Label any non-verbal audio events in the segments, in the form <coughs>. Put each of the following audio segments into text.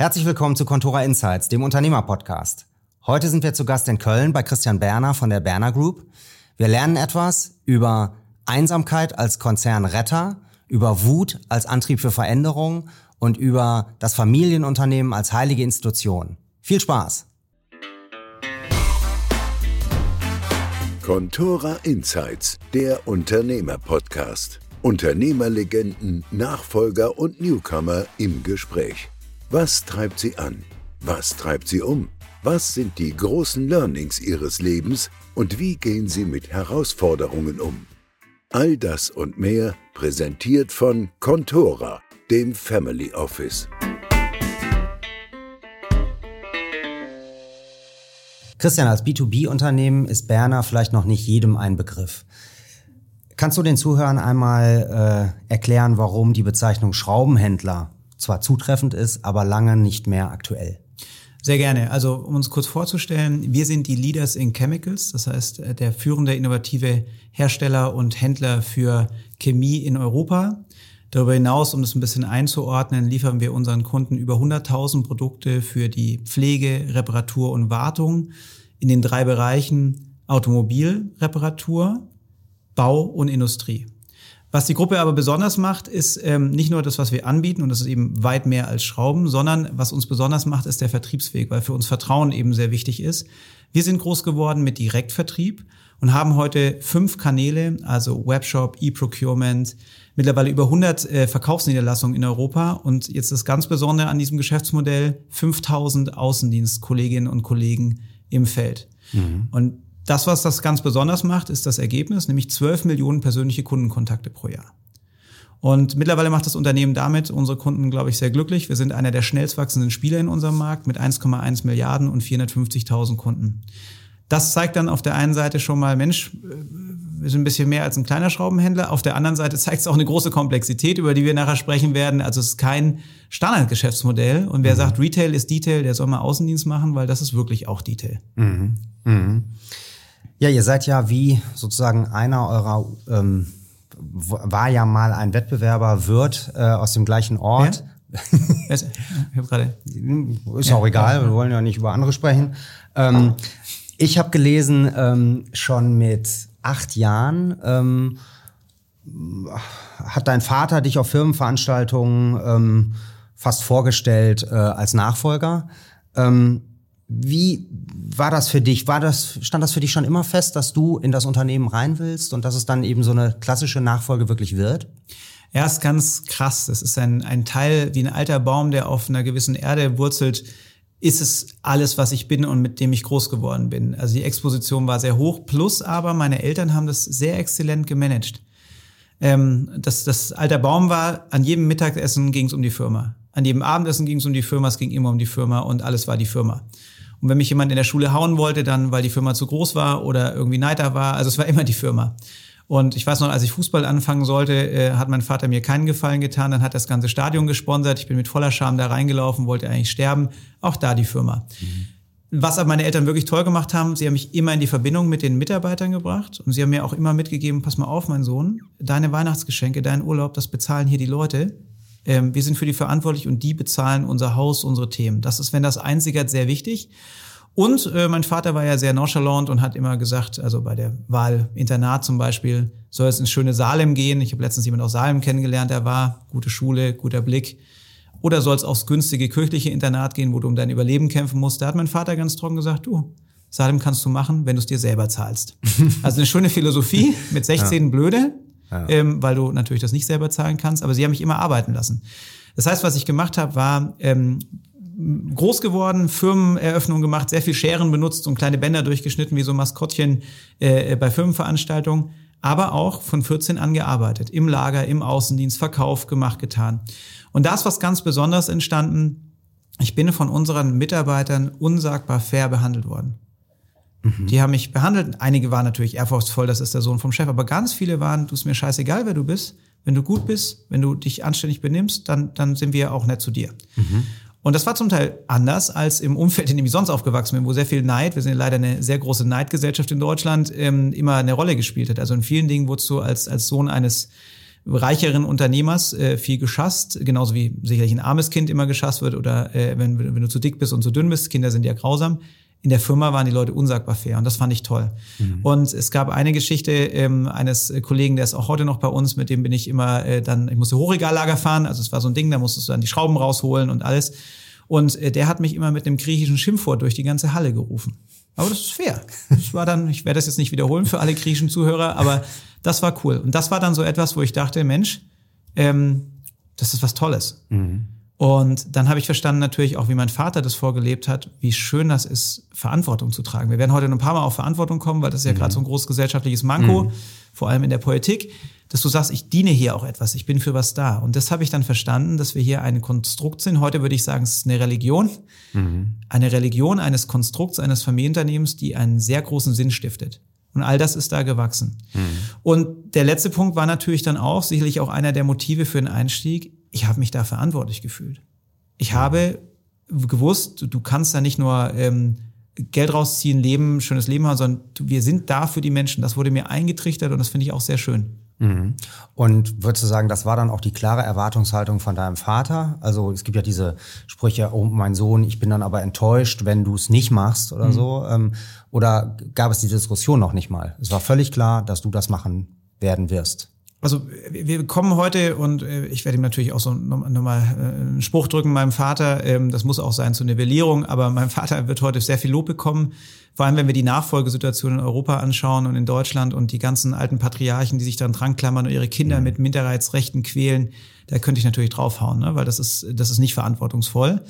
Herzlich willkommen zu Contora Insights, dem Unternehmerpodcast. Heute sind wir zu Gast in Köln bei Christian Berner von der Berner Group. Wir lernen etwas über Einsamkeit als Konzernretter, über Wut als Antrieb für Veränderung und über das Familienunternehmen als heilige Institution. Viel Spaß! Contora Insights, der Unternehmerpodcast. Unternehmerlegenden, Nachfolger und Newcomer im Gespräch. Was treibt sie an? Was treibt sie um? Was sind die großen Learnings ihres Lebens und wie gehen sie mit Herausforderungen um? All das und mehr präsentiert von Contora, dem Family Office. Christian, als B2B-Unternehmen ist Berner vielleicht noch nicht jedem ein Begriff. Kannst du den Zuhörern einmal äh, erklären, warum die Bezeichnung Schraubenhändler zwar zutreffend ist, aber lange nicht mehr aktuell? Sehr gerne. Also um uns kurz vorzustellen, wir sind die Leaders in Chemicals, das heißt äh, der führende innovative Hersteller und Händler für Chemie in Europa. Darüber hinaus, um das ein bisschen einzuordnen, liefern wir unseren Kunden über 100.000 Produkte für die Pflege, Reparatur und Wartung in den drei Bereichen Automobilreparatur, Bau und Industrie. Was die Gruppe aber besonders macht, ist ähm, nicht nur das, was wir anbieten, und das ist eben weit mehr als Schrauben, sondern was uns besonders macht, ist der Vertriebsweg, weil für uns Vertrauen eben sehr wichtig ist. Wir sind groß geworden mit Direktvertrieb und haben heute fünf Kanäle, also Webshop, E-Procurement, mittlerweile über 100 äh, Verkaufsniederlassungen in Europa und jetzt das ganz Besondere an diesem Geschäftsmodell, 5000 Außendienstkolleginnen und Kollegen im Feld. Mhm. Und das, was das ganz besonders macht, ist das Ergebnis, nämlich 12 Millionen persönliche Kundenkontakte pro Jahr. Und mittlerweile macht das Unternehmen damit unsere Kunden, glaube ich, sehr glücklich. Wir sind einer der schnellst wachsenden Spieler in unserem Markt mit 1,1 Milliarden und 450.000 Kunden. Das zeigt dann auf der einen Seite schon mal, Mensch, wir sind ein bisschen mehr als ein kleiner Schraubenhändler. Auf der anderen Seite <laughs> zeigt es auch eine große Komplexität, über die wir nachher sprechen werden. Also es ist kein Standardgeschäftsmodell. Und wer mhm. sagt, Retail ist Detail, der soll mal Außendienst machen, weil das ist wirklich auch Detail. Mhm. Mhm. Ja, ihr seid ja wie sozusagen einer eurer, ähm, war ja mal ein Wettbewerber, wird äh, aus dem gleichen Ort. Ja? ich hab gerade. Ist auch egal, wir wollen ja nicht über andere sprechen. Ähm, ich habe gelesen, ähm, schon mit acht Jahren ähm, hat dein Vater dich auf Firmenveranstaltungen ähm, fast vorgestellt äh, als Nachfolger. Ähm, wie war das für dich? War das, stand das für dich schon immer fest, dass du in das Unternehmen rein willst und dass es dann eben so eine klassische Nachfolge wirklich wird? Ja, ist ganz krass. Das ist ein, ein Teil wie ein alter Baum, der auf einer gewissen Erde wurzelt. Ist es alles, was ich bin und mit dem ich groß geworden bin? Also die Exposition war sehr hoch. Plus aber meine Eltern haben das sehr exzellent gemanagt. Ähm, das, das alter Baum war, an jedem Mittagessen ging es um die Firma. An jedem Abendessen ging es um die Firma, es ging immer um die Firma und alles war die Firma. Und wenn mich jemand in der Schule hauen wollte, dann weil die Firma zu groß war oder irgendwie Neiter war, also es war immer die Firma. Und ich weiß noch, als ich Fußball anfangen sollte, äh, hat mein Vater mir keinen Gefallen getan. Dann hat das ganze Stadion gesponsert. Ich bin mit voller Scham da reingelaufen, wollte eigentlich sterben. Auch da die Firma. Mhm. Was aber meine Eltern wirklich toll gemacht haben, sie haben mich immer in die Verbindung mit den Mitarbeitern gebracht und sie haben mir auch immer mitgegeben, pass mal auf, mein Sohn, deine Weihnachtsgeschenke, dein Urlaub, das bezahlen hier die Leute. Ähm, wir sind für die verantwortlich und die bezahlen unser Haus, unsere Themen. Das ist, wenn das einsigert, sehr wichtig. Und äh, mein Vater war ja sehr nonchalant und hat immer gesagt, also bei der Wahl Internat zum Beispiel, soll es ins schöne Salem gehen. Ich habe letztens jemanden aus Salem kennengelernt, der war, gute Schule, guter Blick. Oder soll es aufs günstige kirchliche Internat gehen, wo du um dein Überleben kämpfen musst? Da hat mein Vater ganz trocken gesagt, du, Salem kannst du machen, wenn du es dir selber zahlst. <laughs> also eine schöne Philosophie, mit 16 ja. blöde, ja. Ähm, weil du natürlich das nicht selber zahlen kannst, aber sie haben mich immer arbeiten lassen. Das heißt, was ich gemacht habe, war ähm, groß geworden, Firmeneröffnungen gemacht, sehr viel Scheren benutzt und kleine Bänder durchgeschnitten wie so Maskottchen äh, bei Firmenveranstaltungen, aber auch von 14 an gearbeitet, im Lager, im Außendienst, Verkauf gemacht, getan. Und da ist was ganz Besonderes entstanden. Ich bin von unseren Mitarbeitern unsagbar fair behandelt worden. Mhm. Die haben mich behandelt. Einige waren natürlich ehrfurchtsvoll, das ist der Sohn vom Chef, aber ganz viele waren, du ist mir scheißegal, wer du bist. Wenn du gut bist, wenn du dich anständig benimmst, dann, dann sind wir auch nett zu dir. Mhm. Und das war zum Teil anders als im Umfeld, in dem ich sonst aufgewachsen bin, wo sehr viel Neid, wir sind leider eine sehr große Neidgesellschaft in Deutschland, ähm, immer eine Rolle gespielt hat. Also in vielen Dingen wurdest du als, als Sohn eines reicheren Unternehmers äh, viel geschasst, genauso wie sicherlich ein armes Kind immer geschasst wird oder äh, wenn, wenn du zu dick bist und zu dünn bist, Kinder sind ja grausam. In der Firma waren die Leute unsagbar fair und das fand ich toll. Mhm. Und es gab eine Geschichte ähm, eines Kollegen, der ist auch heute noch bei uns, mit dem bin ich immer äh, dann, ich musste Hochregallager fahren, also es war so ein Ding, da musstest du dann die Schrauben rausholen und alles. Und äh, der hat mich immer mit einem griechischen Schimpfwort durch die ganze Halle gerufen. Aber das ist fair. Das war dann, ich werde das jetzt nicht wiederholen für alle griechischen Zuhörer, aber das war cool. Und das war dann so etwas, wo ich dachte, Mensch, ähm, das ist was Tolles. Mhm. Und dann habe ich verstanden natürlich auch, wie mein Vater das vorgelebt hat, wie schön das ist, Verantwortung zu tragen. Wir werden heute noch ein paar Mal auf Verantwortung kommen, weil das ist ja mhm. gerade so ein großes gesellschaftliches Manko, mhm. vor allem in der Politik, dass du sagst, ich diene hier auch etwas, ich bin für was da. Und das habe ich dann verstanden, dass wir hier ein Konstrukt sind. Heute würde ich sagen, es ist eine Religion. Mhm. Eine Religion eines Konstrukts, eines Familienunternehmens, die einen sehr großen Sinn stiftet. Und all das ist da gewachsen. Mhm. Und der letzte Punkt war natürlich dann auch sicherlich auch einer der Motive für den Einstieg. Ich habe mich da verantwortlich gefühlt. Ich habe gewusst, du kannst da nicht nur ähm, Geld rausziehen, leben, schönes Leben haben, sondern wir sind da für die Menschen. Das wurde mir eingetrichtert und das finde ich auch sehr schön. Mhm. Und würdest du sagen, das war dann auch die klare Erwartungshaltung von deinem Vater? Also es gibt ja diese Sprüche, oh mein Sohn, ich bin dann aber enttäuscht, wenn du es nicht machst oder mhm. so. Ähm, oder gab es die Diskussion noch nicht mal? Es war völlig klar, dass du das machen werden wirst. Also wir kommen heute und äh, ich werde ihm natürlich auch so nochmal äh, einen Spruch drücken meinem Vater. Ähm, das muss auch sein zur Nivellierung, aber mein Vater wird heute sehr viel Lob bekommen. Vor allem, wenn wir die Nachfolgesituation in Europa anschauen und in Deutschland und die ganzen alten Patriarchen, die sich dann dran klammern und ihre Kinder mhm. mit Minderheitsrechten quälen, da könnte ich natürlich draufhauen, ne? weil das ist, das ist nicht verantwortungsvoll.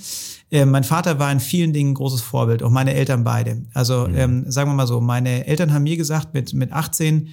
Äh, mein Vater war in vielen Dingen ein großes Vorbild, auch meine Eltern beide. Also mhm. ähm, sagen wir mal so, meine Eltern haben mir gesagt, mit, mit 18,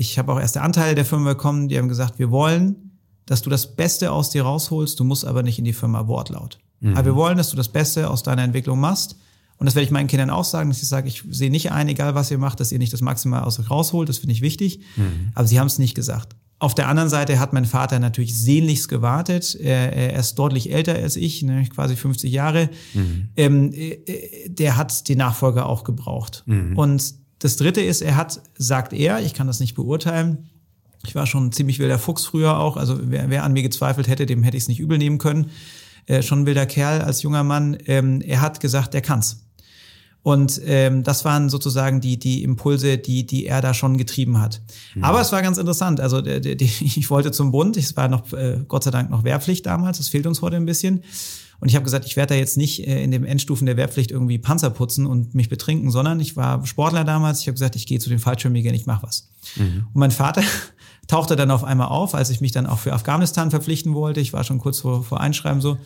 ich habe auch erste Anteile der Firma bekommen, die haben gesagt, wir wollen, dass du das Beste aus dir rausholst, du musst aber nicht in die Firma Wortlaut. Mhm. Aber wir wollen, dass du das Beste aus deiner Entwicklung machst. Und das werde ich meinen Kindern auch sagen, dass ich sage, ich sehe nicht ein, egal was ihr macht, dass ihr nicht das Maximal aus euch rausholt, das finde ich wichtig. Mhm. Aber sie haben es nicht gesagt. Auf der anderen Seite hat mein Vater natürlich sehnlichst gewartet. Er, ist deutlich älter als ich, ne, quasi 50 Jahre. Mhm. Ähm, äh, der hat die Nachfolger auch gebraucht. Mhm. Und das dritte ist, er hat, sagt er, ich kann das nicht beurteilen, ich war schon ein ziemlich wilder Fuchs früher auch, also wer, wer an mir gezweifelt hätte, dem hätte ich es nicht übel nehmen können. Äh, schon ein wilder Kerl als junger Mann. Ähm, er hat gesagt, der kann's. Und ähm, das waren sozusagen die, die Impulse, die, die er da schon getrieben hat. Mhm. Aber es war ganz interessant. Also die, die, <laughs> ich wollte zum Bund, es war noch äh, Gott sei Dank noch Wehrpflicht damals, das fehlt uns heute ein bisschen. Und ich habe gesagt, ich werde da jetzt nicht äh, in den Endstufen der Wehrpflicht irgendwie Panzer putzen und mich betrinken, sondern ich war Sportler damals. Ich habe gesagt, ich gehe zu den Fallschirmjägern, ich mache was. Mhm. Und mein Vater <laughs> tauchte dann auf einmal auf, als ich mich dann auch für Afghanistan verpflichten wollte. Ich war schon kurz vor, vor Einschreiben so,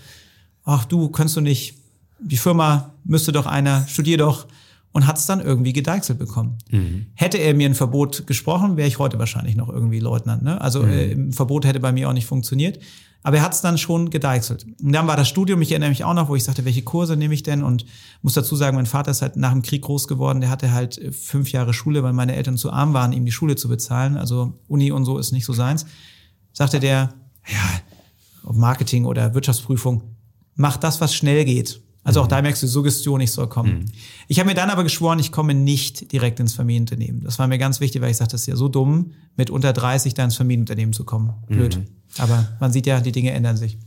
ach du, kannst du nicht, die Firma müsste doch einer, studier doch und hat es dann irgendwie gedeichselt bekommen. Mhm. Hätte er mir ein Verbot gesprochen, wäre ich heute wahrscheinlich noch irgendwie Leutnant. Ne? Also mhm. äh, ein Verbot hätte bei mir auch nicht funktioniert. Aber er hat es dann schon gedeichselt. Und dann war das Studium, ich erinnere mich auch noch, wo ich sagte, welche Kurse nehme ich denn? Und muss dazu sagen, mein Vater ist halt nach dem Krieg groß geworden. Der hatte halt äh, fünf Jahre Schule, weil meine Eltern zu arm waren, ihm die Schule zu bezahlen. Also Uni und so ist nicht so seins. Sagte der, ja, Marketing oder Wirtschaftsprüfung, mach das, was schnell geht. Also auch da merkst du, Suggestion, ich soll kommen. Mhm. Ich habe mir dann aber geschworen, ich komme nicht direkt ins Familienunternehmen. Das war mir ganz wichtig, weil ich sagte, das ist ja so dumm, mit unter 30 da ins Familienunternehmen zu kommen. Blöd. Mhm. Aber man sieht ja, die Dinge ändern sich.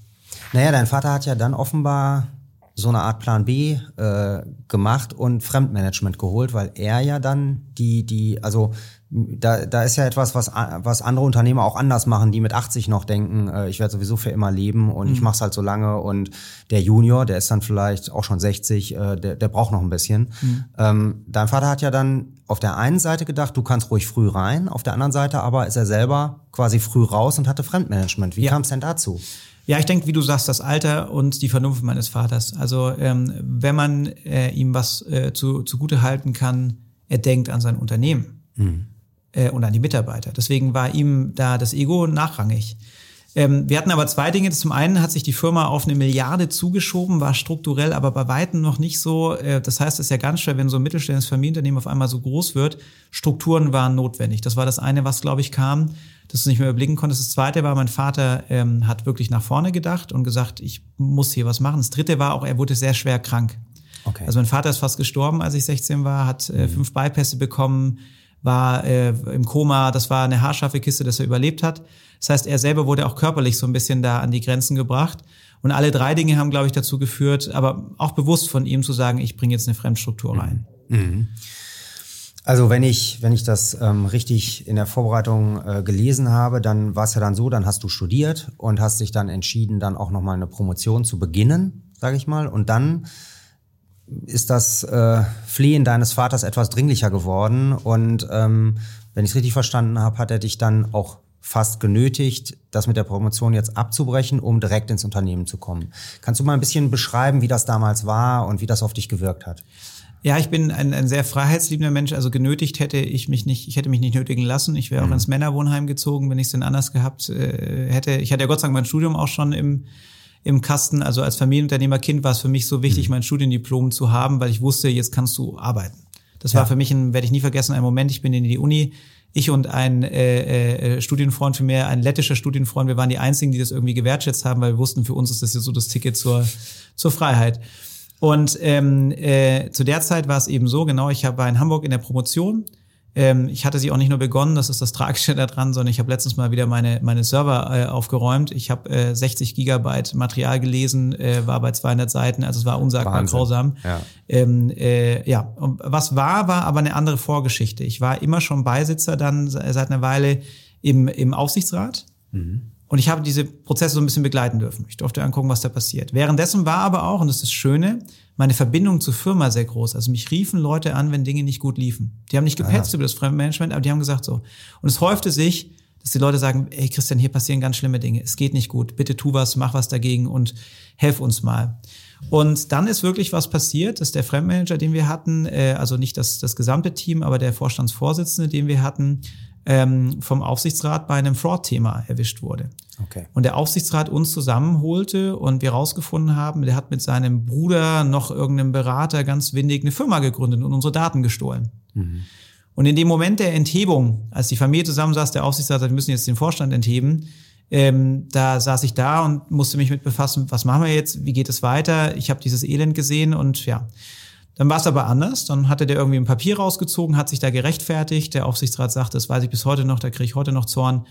Naja, dein Vater hat ja dann offenbar so eine Art Plan B äh, gemacht und Fremdmanagement geholt, weil er ja dann die, die, also da, da ist ja etwas, was, was andere Unternehmer auch anders machen, die mit 80 noch denken, äh, ich werde sowieso für immer leben und mhm. ich mache es halt so lange und der Junior, der ist dann vielleicht auch schon 60, äh, der, der braucht noch ein bisschen. Mhm. Ähm, dein Vater hat ja dann auf der einen Seite gedacht, du kannst ruhig früh rein, auf der anderen Seite aber ist er selber quasi früh raus und hatte Fremdmanagement. Wie ja. kam es denn dazu? Ja, ich denke, wie du sagst, das Alter und die Vernunft meines Vaters. Also ähm, wenn man äh, ihm was äh, zu, zugute halten kann, er denkt an sein Unternehmen mhm. Äh, und an die Mitarbeiter. Deswegen war ihm da das Ego nachrangig. Ähm, wir hatten aber zwei Dinge. Zum einen hat sich die Firma auf eine Milliarde zugeschoben, war strukturell aber bei Weitem noch nicht so. Äh, das heißt, es ist ja ganz schwer, wenn so ein mittelständisches Familienunternehmen auf einmal so groß wird. Strukturen waren notwendig. Das war das eine, was, glaube ich, kam dass du nicht mehr überblicken konntest. Das zweite war, mein Vater ähm, hat wirklich nach vorne gedacht und gesagt, ich muss hier was machen. Das dritte war auch, er wurde sehr schwer krank. Okay. Also mein Vater ist fast gestorben, als ich 16 war, hat äh, mhm. fünf Beipässe bekommen, war äh, im Koma, das war eine haarscharfe Kiste, dass er überlebt hat. Das heißt, er selber wurde auch körperlich so ein bisschen da an die Grenzen gebracht. Und alle drei Dinge haben, glaube ich, dazu geführt, aber auch bewusst von ihm zu sagen, ich bringe jetzt eine Fremdstruktur rein. Mhm. Also wenn ich, wenn ich das ähm, richtig in der Vorbereitung äh, gelesen habe, dann war es ja dann so, dann hast du studiert und hast dich dann entschieden, dann auch nochmal eine Promotion zu beginnen, sage ich mal. Und dann ist das äh, Flehen deines Vaters etwas dringlicher geworden. Und ähm, wenn ich es richtig verstanden habe, hat er dich dann auch fast genötigt, das mit der Promotion jetzt abzubrechen, um direkt ins Unternehmen zu kommen. Kannst du mal ein bisschen beschreiben, wie das damals war und wie das auf dich gewirkt hat? Ja, ich bin ein, ein sehr freiheitsliebender Mensch. Also genötigt hätte ich mich nicht, ich hätte mich nicht nötigen lassen. Ich wäre mhm. auch ins Männerwohnheim gezogen, wenn ich es denn anders gehabt äh, hätte. Ich hatte ja Gott sei Dank mein Studium auch schon im, im Kasten. Also als Familienunternehmerkind war es für mich so wichtig, mhm. mein Studiendiplom zu haben, weil ich wusste, jetzt kannst du arbeiten. Das ja. war für mich ein, werde ich nie vergessen, ein Moment. Ich bin in die Uni ich und ein äh, äh, Studienfreund für mir, ein lettischer Studienfreund, wir waren die einzigen, die das irgendwie gewertschätzt haben, weil wir wussten, für uns ist das jetzt so das Ticket zur, zur Freiheit. Und ähm, äh, zu der Zeit war es eben so, genau, ich war in Hamburg in der Promotion. Ähm, ich hatte sie auch nicht nur begonnen, das ist das Tragische <laughs> daran, sondern ich habe letztens mal wieder meine, meine Server äh, aufgeräumt. Ich habe äh, 60 Gigabyte Material gelesen, äh, war bei 200 Seiten, also es war unsagbar Wahnsinn. grausam. Ja. Ähm, äh, ja, und was war, war aber eine andere Vorgeschichte. Ich war immer schon Beisitzer dann seit einer Weile im, im Aufsichtsrat. Mhm. Und ich habe diese Prozesse so ein bisschen begleiten dürfen. Ich durfte angucken, was da passiert. Währenddessen war aber auch, und das ist das Schöne, meine Verbindung zur Firma sehr groß. Also mich riefen Leute an, wenn Dinge nicht gut liefen. Die haben nicht gepetzt über das Fremdmanagement, aber die haben gesagt so. Und es häufte sich, dass die Leute sagen, ey Christian, hier passieren ganz schlimme Dinge. Es geht nicht gut. Bitte tu was, mach was dagegen und helf uns mal. Und dann ist wirklich was passiert, dass der Fremdmanager, den wir hatten, äh, also nicht das, das gesamte Team, aber der Vorstandsvorsitzende, den wir hatten, ähm, vom Aufsichtsrat bei einem Fraud-Thema erwischt wurde. Okay. Und der Aufsichtsrat uns zusammenholte und wir rausgefunden haben, der hat mit seinem Bruder noch irgendeinem Berater ganz windig eine Firma gegründet und unsere Daten gestohlen. Mhm. Und in dem Moment der Enthebung, als die Familie zusammensaß, der Aufsichtsrat sagt, wir müssen jetzt den Vorstand entheben, ähm, da saß ich da und musste mich mit befassen, was machen wir jetzt, wie geht es weiter? Ich habe dieses Elend gesehen und ja, dann war es aber anders. Dann hatte der irgendwie ein Papier rausgezogen, hat sich da gerechtfertigt. Der Aufsichtsrat sagte, das weiß ich bis heute noch, da kriege ich heute noch Zorn.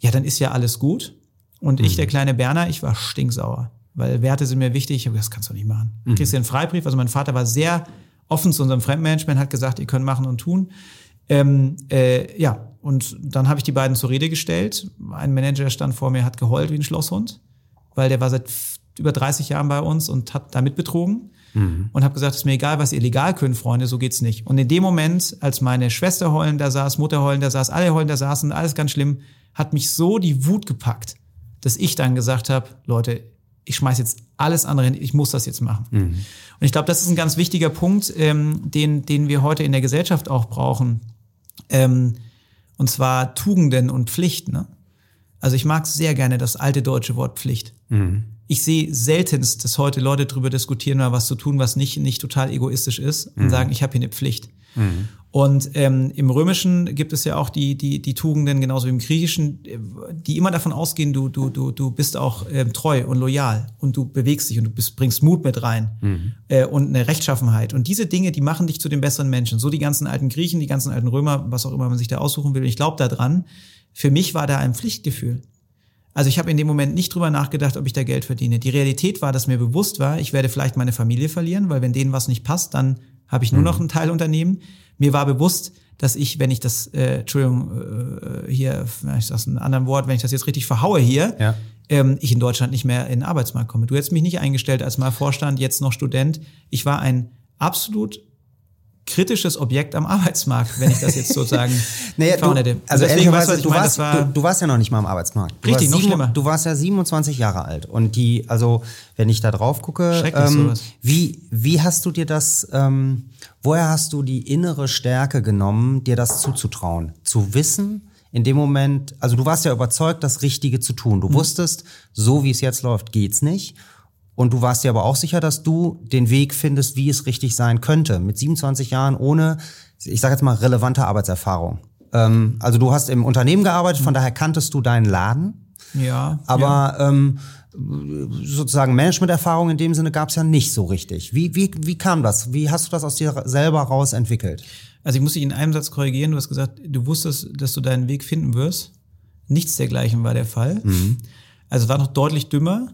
Ja, dann ist ja alles gut. Und mhm. ich, der kleine Berner, ich war stinksauer. Weil Werte sind mir wichtig. Ich habe das kannst du nicht machen. Mhm. Kriegst du einen Freibrief? Also mein Vater war sehr offen zu unserem Fremdmanagement, hat gesagt, ihr könnt machen und tun. Ähm, äh, ja, und dann habe ich die beiden zur Rede gestellt. Ein Manager stand vor mir, hat geheult wie ein Schlosshund, weil der war seit über 30 Jahren bei uns und hat damit betrogen mhm. und habe gesagt, es ist mir egal, was ihr legal könnt, Freunde, so geht's nicht. Und in dem Moment, als meine Schwester heulend da saß, Mutter heulend da saß, alle heulend da saßen, alles ganz schlimm, hat mich so die Wut gepackt, dass ich dann gesagt habe, Leute, ich schmeiß jetzt alles andere hin, ich muss das jetzt machen. Mhm. Und ich glaube, das ist ein ganz wichtiger Punkt, ähm, den, den wir heute in der Gesellschaft auch brauchen. Ähm, und zwar Tugenden und Pflichten. Ne? Also ich mag sehr gerne das alte deutsche Wort Pflicht. Mhm ich sehe seltenst, dass heute Leute darüber diskutieren, mal was zu tun, was nicht, nicht total egoistisch ist und mhm. sagen, ich habe hier eine Pflicht. Mhm. Und ähm, im Römischen gibt es ja auch die, die, die Tugenden, genauso wie im Griechischen, die immer davon ausgehen, du, du, du, du bist auch ähm, treu und loyal und du bewegst dich und du bist, bringst Mut mit rein mhm. äh, und eine Rechtschaffenheit. Und diese Dinge, die machen dich zu den besseren Menschen. So die ganzen alten Griechen, die ganzen alten Römer, was auch immer man sich da aussuchen will. Und ich glaube daran. Für mich war da ein Pflichtgefühl. Also ich habe in dem Moment nicht drüber nachgedacht, ob ich da Geld verdiene. Die Realität war, dass mir bewusst war, ich werde vielleicht meine Familie verlieren, weil wenn denen was nicht passt, dann habe ich nur mhm. noch ein Teilunternehmen. Mir war bewusst, dass ich, wenn ich das, äh, Entschuldigung, äh, hier, ich sage ein anderes Wort, wenn ich das jetzt richtig verhaue hier, ja. ähm, ich in Deutschland nicht mehr in den Arbeitsmarkt komme. Du hättest mich nicht eingestellt als mal Vorstand, jetzt noch Student. Ich war ein absolut kritisches Objekt am Arbeitsmarkt, wenn ich das jetzt sozusagen <laughs> naja, du, Also ehrlicherweise, weißt, du, meine, warst, war, du, du, warst ja noch nicht mal am Arbeitsmarkt. Du richtig, noch sieben, schlimmer. Du warst ja 27 Jahre alt und die, also wenn ich da drauf gucke, ähm, wie, wie hast du dir das, ähm, woher hast du die innere Stärke genommen, dir das zuzutrauen, zu wissen, in dem Moment, also du warst ja überzeugt, das Richtige zu tun. Du mhm. wusstest, so wie es jetzt läuft, geht's nicht. Und du warst dir aber auch sicher, dass du den Weg findest, wie es richtig sein könnte. Mit 27 Jahren ohne, ich sage jetzt mal, relevante Arbeitserfahrung. Ähm, also du hast im Unternehmen gearbeitet, von daher kanntest du deinen Laden. Ja. Aber ja. Ähm, sozusagen Managementerfahrung in dem Sinne gab es ja nicht so richtig. Wie, wie, wie kam das? Wie hast du das aus dir selber raus entwickelt? Also ich muss dich in einem Satz korrigieren. Du hast gesagt, du wusstest, dass du deinen Weg finden wirst. Nichts dergleichen war der Fall. Mhm. Also es war noch deutlich dümmer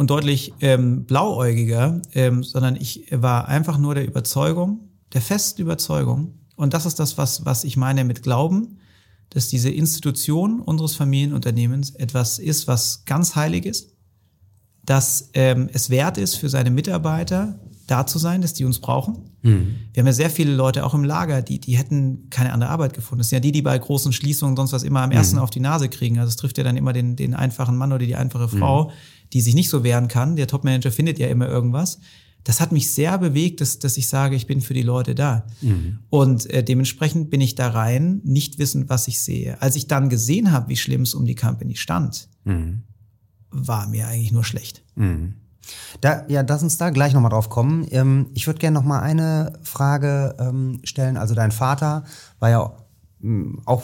und deutlich ähm, blauäugiger, ähm, sondern ich war einfach nur der Überzeugung, der festen Überzeugung, und das ist das, was, was ich meine mit Glauben, dass diese Institution unseres Familienunternehmens etwas ist, was ganz heilig ist, dass ähm, es wert ist für seine Mitarbeiter da zu sein, dass die uns brauchen. Mhm. Wir haben ja sehr viele Leute auch im Lager, die, die hätten keine andere Arbeit gefunden. Das sind ja die, die bei großen Schließungen sonst was immer am ersten mhm. auf die Nase kriegen. Also es trifft ja dann immer den, den einfachen Mann oder die einfache Frau, mhm. Die sich nicht so wehren kann. Der Topmanager findet ja immer irgendwas. Das hat mich sehr bewegt, dass, dass ich sage, ich bin für die Leute da. Mhm. Und äh, dementsprechend bin ich da rein, nicht wissend, was ich sehe. Als ich dann gesehen habe, wie schlimm es um die Company stand, mhm. war mir eigentlich nur schlecht. Mhm. Da, ja, lass uns da gleich nochmal drauf kommen. Ähm, ich würde gerne nochmal eine Frage ähm, stellen. Also dein Vater war ja ähm, auch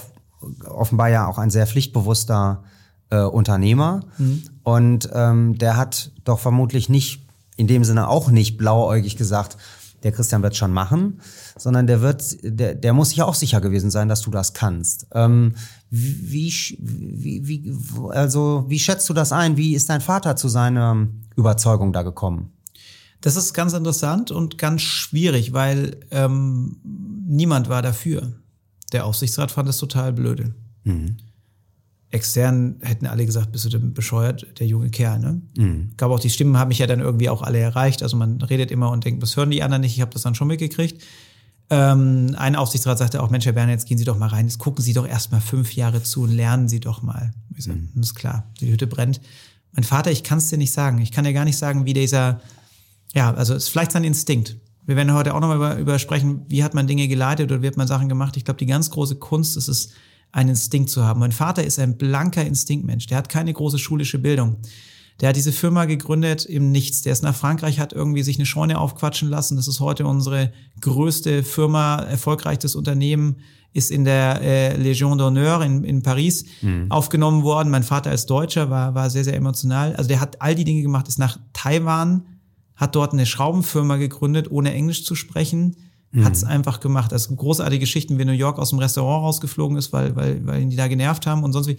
offenbar ja auch ein sehr pflichtbewusster äh, Unternehmer. Mhm. Und ähm, der hat doch vermutlich nicht, in dem Sinne auch nicht blauäugig gesagt, der Christian wird schon machen, sondern der wird, der, der muss sich auch sicher gewesen sein, dass du das kannst. Ähm, wie, wie, wie, also, wie schätzt du das ein? Wie ist dein Vater zu seiner Überzeugung da gekommen? Das ist ganz interessant und ganz schwierig, weil ähm, niemand war dafür. Der Aufsichtsrat fand das total blöde. Mhm. Extern hätten alle gesagt, bist du denn bescheuert, der junge Kerl. Ne? Mhm. Gab auch die Stimmen haben mich ja dann irgendwie auch alle erreicht. Also man redet immer und denkt, was hören die anderen nicht? Ich habe das dann schon mitgekriegt. Ähm, ein Aufsichtsrat sagte auch, Mensch, Herr Berner, jetzt gehen Sie doch mal rein, jetzt gucken Sie doch erst mal fünf Jahre zu und lernen Sie doch mal. Ich so, mhm. ist klar, die Hütte brennt. Mein Vater, ich kann es dir nicht sagen. Ich kann dir gar nicht sagen, wie dieser, ja, also es ist vielleicht sein Instinkt. Wir werden heute auch nochmal über, über sprechen, wie hat man Dinge geleitet oder wie hat man Sachen gemacht. Ich glaube, die ganz große Kunst ist es, einen Instinkt zu haben. Mein Vater ist ein blanker Instinktmensch. Der hat keine große schulische Bildung. Der hat diese Firma gegründet im Nichts. Der ist nach Frankreich, hat irgendwie sich eine Scheune aufquatschen lassen. Das ist heute unsere größte Firma, erfolgreichstes Unternehmen, ist in der äh, Légion d'honneur in, in Paris mhm. aufgenommen worden. Mein Vater als Deutscher war, war sehr, sehr emotional. Also der hat all die Dinge gemacht, ist nach Taiwan, hat dort eine Schraubenfirma gegründet, ohne Englisch zu sprechen. Mhm. Hat es einfach gemacht. Also großartige Geschichten, wie New York aus dem Restaurant rausgeflogen ist, weil, weil, weil ihn die da genervt haben und sonst wie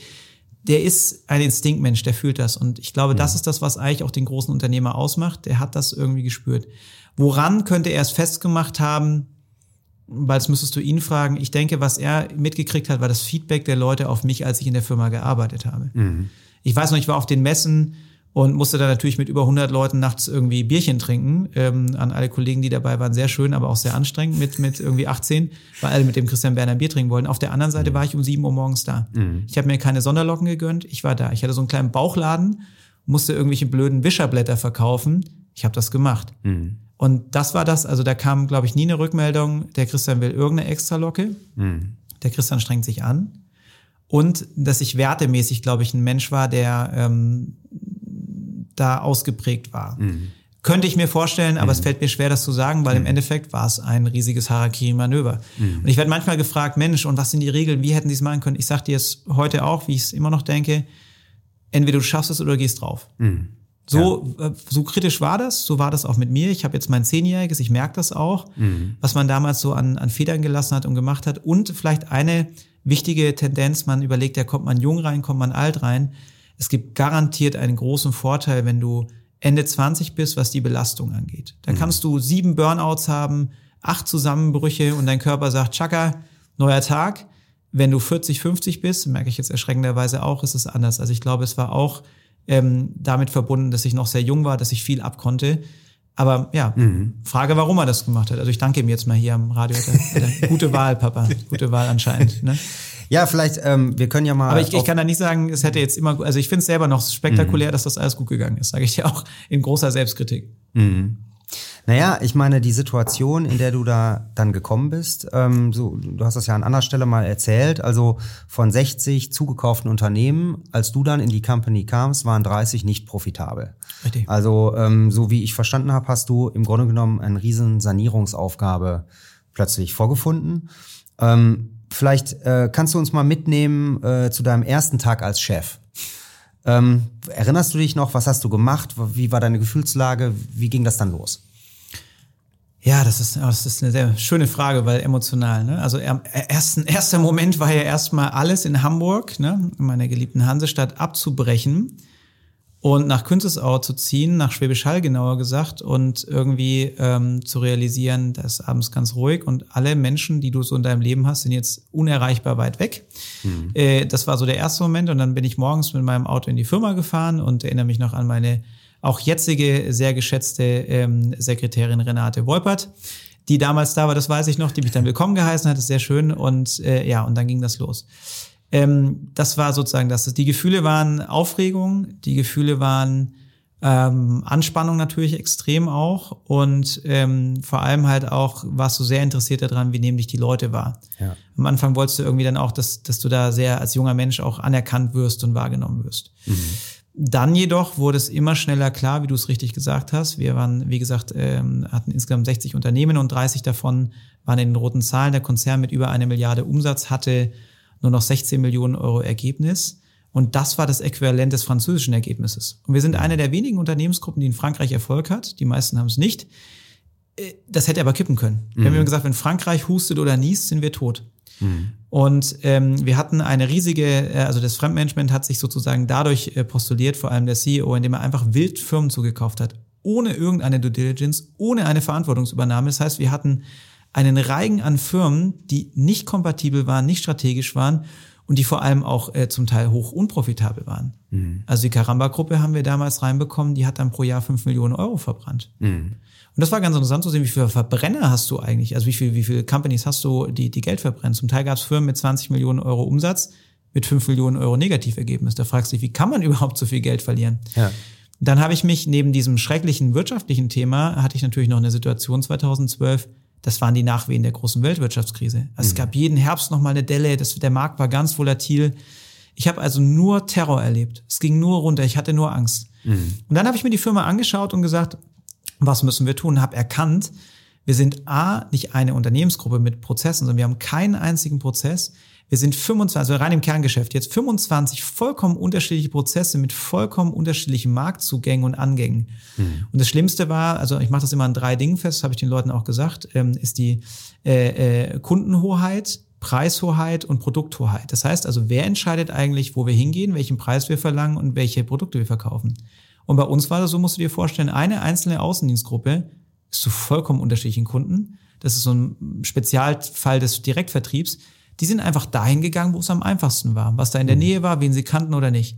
der ist ein Instinktmensch, der fühlt das. Und ich glaube, mhm. das ist das, was eigentlich auch den großen Unternehmer ausmacht. Der hat das irgendwie gespürt. Woran könnte er es festgemacht haben? Weil es müsstest du ihn fragen. Ich denke, was er mitgekriegt hat, war das Feedback der Leute auf mich, als ich in der Firma gearbeitet habe. Mhm. Ich weiß noch, ich war auf den Messen und musste dann natürlich mit über 100 Leuten nachts irgendwie Bierchen trinken. Ähm, an alle Kollegen, die dabei waren, sehr schön, aber auch sehr anstrengend mit, mit irgendwie 18, weil alle mit dem Christian Berner Bier trinken wollten. Auf der anderen Seite mhm. war ich um 7 Uhr morgens da. Mhm. Ich habe mir keine Sonderlocken gegönnt, ich war da. Ich hatte so einen kleinen Bauchladen, musste irgendwelche blöden Wischerblätter verkaufen. Ich habe das gemacht. Mhm. Und das war das, also da kam, glaube ich, nie eine Rückmeldung, der Christian will irgendeine Extralocke. Mhm. Der Christian strengt sich an. Und dass ich wertemäßig, glaube ich, ein Mensch war, der ähm, da ausgeprägt war. Mhm. Könnte ich mir vorstellen, aber mhm. es fällt mir schwer, das zu sagen, weil mhm. im Endeffekt war es ein riesiges Harakiri-Manöver. Mhm. Und ich werde manchmal gefragt, Mensch, und was sind die Regeln? Wie hätten die es machen können? Ich sage dir es heute auch, wie ich es immer noch denke, entweder du schaffst es oder du gehst drauf. Mhm. So, ja. Äh, so kritisch war das, so war das auch mit mir. Ich habe jetzt mein Zehnjähriges, ich merke das auch, mhm. was man damals so an, an Federn gelassen hat und gemacht hat. Und vielleicht eine wichtige Tendenz, man überlegt, ja, kommt man jung rein, kommt man alt rein es gibt garantiert einen großen Vorteil, wenn du Ende 20 bist, was die Belastung angeht. Da mhm. kannst du sieben Burnouts haben, acht Zusammenbrüche und dein Körper sagt, Chaka, neuer Tag. Wenn du 40, 50 bist, merke ich jetzt erschreckenderweise auch, ist es anders. Also ich glaube, es war auch ähm, damit verbunden, dass ich noch sehr jung war, dass ich viel abkonnte. Aber ja, mhm. Frage, warum er das gemacht hat. Also ich danke ihm jetzt mal hier am Radio. <laughs> Gute Wahl, Papa. Gute Wahl anscheinend. Ne? Ja, vielleicht, ähm, wir können ja mal. Aber ich, ich kann da nicht sagen, es hätte jetzt immer, also ich finde es selber noch spektakulär, mhm. dass das alles gut gegangen ist, sage ich dir auch in großer Selbstkritik. Mhm. Naja, ich meine, die Situation, in der du da dann gekommen bist, ähm, so, du hast das ja an anderer Stelle mal erzählt, also von 60 zugekauften Unternehmen, als du dann in die Company kamst, waren 30 nicht profitabel. Richtig. Also, ähm, so wie ich verstanden habe, hast du im Grunde genommen eine riesen Sanierungsaufgabe plötzlich vorgefunden. Ähm, vielleicht äh, kannst du uns mal mitnehmen äh, zu deinem ersten Tag als Chef. Ähm, erinnerst du dich noch, was hast du gemacht? Wie war deine Gefühlslage? Wie ging das dann los? Ja, das ist, das ist eine sehr schöne Frage, weil emotional. Ne? Also ersten, erster Moment war ja erstmal alles in Hamburg, ne, in meiner geliebten Hansestadt, abzubrechen und nach Künzelsau zu ziehen, nach Schwäbisch Hall genauer gesagt, und irgendwie ähm, zu realisieren, da ist abends ganz ruhig und alle Menschen, die du so in deinem Leben hast, sind jetzt unerreichbar weit weg. Mhm. Äh, das war so der erste Moment und dann bin ich morgens mit meinem Auto in die Firma gefahren und erinnere mich noch an meine auch jetzige sehr geschätzte ähm, Sekretärin Renate Wolpert, die damals da war, das weiß ich noch, die mich dann willkommen geheißen hat, ist sehr schön und äh, ja, und dann ging das los. Ähm, das war sozusagen das. Die Gefühle waren Aufregung, die Gefühle waren ähm, Anspannung natürlich extrem auch und ähm, vor allem halt auch warst du sehr interessiert daran, wie nehmen dich die Leute wahr. Ja. Am Anfang wolltest du irgendwie dann auch, dass, dass du da sehr als junger Mensch auch anerkannt wirst und wahrgenommen wirst. Mhm. Dann jedoch wurde es immer schneller klar, wie du es richtig gesagt hast. Wir waren, wie gesagt, ähm, hatten insgesamt 60 Unternehmen und 30 davon waren in den roten Zahlen. Der Konzern mit über eine Milliarde Umsatz hatte nur noch 16 Millionen Euro Ergebnis. Und das war das Äquivalent des französischen Ergebnisses. Und wir sind eine der wenigen Unternehmensgruppen, die in Frankreich Erfolg hat. Die meisten haben es nicht. Äh, das hätte aber kippen können. Mhm. Wir haben gesagt, wenn Frankreich hustet oder niest, sind wir tot. Mhm. Und ähm, wir hatten eine riesige, äh, also das Fremdmanagement hat sich sozusagen dadurch äh, postuliert, vor allem der CEO, indem er einfach wild Firmen zugekauft hat, ohne irgendeine Due Diligence, ohne eine Verantwortungsübernahme. Das heißt, wir hatten einen Reigen an Firmen, die nicht kompatibel waren, nicht strategisch waren und die vor allem auch äh, zum Teil hoch unprofitabel waren. Mhm. Also die Karamba-Gruppe haben wir damals reinbekommen, die hat dann pro Jahr fünf Millionen Euro verbrannt. Mhm. Und das war ganz interessant zu sehen, wie viele Verbrenner hast du eigentlich, also wie viele wie viele Companies hast du, die, die Geld verbrennen. Zum Teil gab es Firmen mit 20 Millionen Euro Umsatz, mit 5 Millionen Euro Negativergebnis. Da fragst du dich, wie kann man <laughs> überhaupt so viel Geld verlieren? Ja. Dann habe ich mich neben diesem schrecklichen wirtschaftlichen Thema, hatte ich natürlich noch eine Situation 2012, das waren die Nachwehen der großen Weltwirtschaftskrise. Also mhm. es gab jeden Herbst noch mal eine Delle, das, der Markt war ganz volatil. Ich habe also nur Terror erlebt. Es ging nur runter, ich hatte nur Angst. Mhm. Und dann habe ich mir die Firma angeschaut und gesagt, was müssen wir tun? Habe erkannt, wir sind A, nicht eine Unternehmensgruppe mit Prozessen, sondern wir haben keinen einzigen Prozess. Wir sind 25, also rein im Kerngeschäft, jetzt 25 vollkommen unterschiedliche Prozesse mit vollkommen unterschiedlichen Marktzugängen und Angängen. Mhm. Und das Schlimmste war, also ich mache das immer an drei Dingen fest, habe ich den Leuten auch gesagt, ähm, ist die äh, äh, Kundenhoheit, Preishoheit und Produkthoheit. Das heißt also, wer entscheidet eigentlich, wo wir hingehen, welchen Preis wir verlangen und welche Produkte wir verkaufen? Und bei uns war das so, musst du dir vorstellen, eine einzelne Außendienstgruppe ist zu vollkommen unterschiedlichen Kunden. Das ist so ein Spezialfall des Direktvertriebs. Die sind einfach dahin gegangen, wo es am einfachsten war, was da in der mhm. Nähe war, wen sie kannten oder nicht.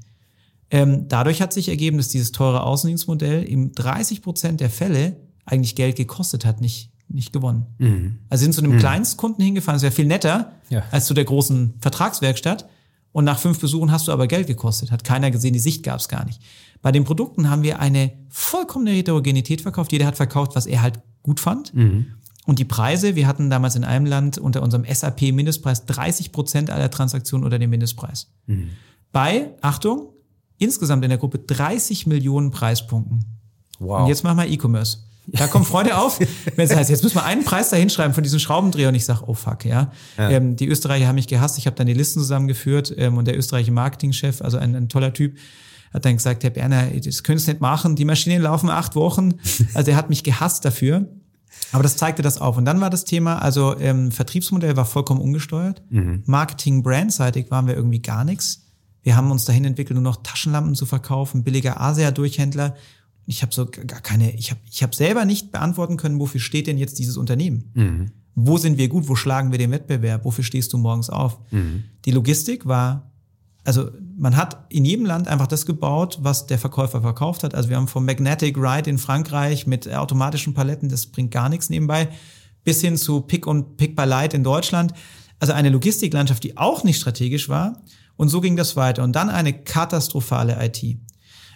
Ähm, dadurch hat sich ergeben, dass dieses teure Außendienstmodell in 30 Prozent der Fälle eigentlich Geld gekostet hat, nicht, nicht gewonnen. Mhm. Also sind zu einem mhm. Kleinstkunden hingefahren, das wäre viel netter ja. als zu der großen Vertragswerkstatt. Und nach fünf Besuchen hast du aber Geld gekostet. Hat keiner gesehen, die Sicht gab es gar nicht. Bei den Produkten haben wir eine vollkommene Heterogenität verkauft. Jeder hat verkauft, was er halt gut fand. Mhm. Und die Preise, wir hatten damals in einem Land unter unserem SAP-Mindestpreis 30 Prozent aller Transaktionen unter dem Mindestpreis. Mhm. Bei, Achtung, insgesamt in der Gruppe 30 Millionen Preispunkten. Wow. Und jetzt machen wir E-Commerce. Da kommt Freude auf, <laughs> wenn es heißt, jetzt müssen wir einen Preis da hinschreiben von diesem Schraubendreher und ich sage, oh fuck, ja. ja. Ähm, die Österreicher haben mich gehasst, ich habe dann die Listen zusammengeführt ähm, und der österreichische Marketingchef, also ein, ein toller Typ, hat dann gesagt, Herr Berner, das können Sie nicht machen, die Maschinen laufen acht Wochen. <laughs> Also er hat mich gehasst dafür. Aber das zeigte das auf. Und dann war das Thema, also ähm, Vertriebsmodell war vollkommen ungesteuert. Mhm. Marketing, brandseitig waren wir irgendwie gar nichts. Wir haben uns dahin entwickelt, nur noch Taschenlampen zu verkaufen, billiger Asia-Durchhändler. Ich habe so gar keine, ich habe ich hab selber nicht beantworten können, wofür steht denn jetzt dieses Unternehmen? Mhm. Wo sind wir gut? Wo schlagen wir den Wettbewerb? Wofür stehst du morgens auf? Mhm. Die Logistik war also man hat in jedem Land einfach das gebaut, was der Verkäufer verkauft hat. Also wir haben vom Magnetic Ride in Frankreich mit automatischen Paletten, das bringt gar nichts nebenbei, bis hin zu Pick und Pick by Light in Deutschland. Also eine Logistiklandschaft, die auch nicht strategisch war. Und so ging das weiter. Und dann eine katastrophale IT.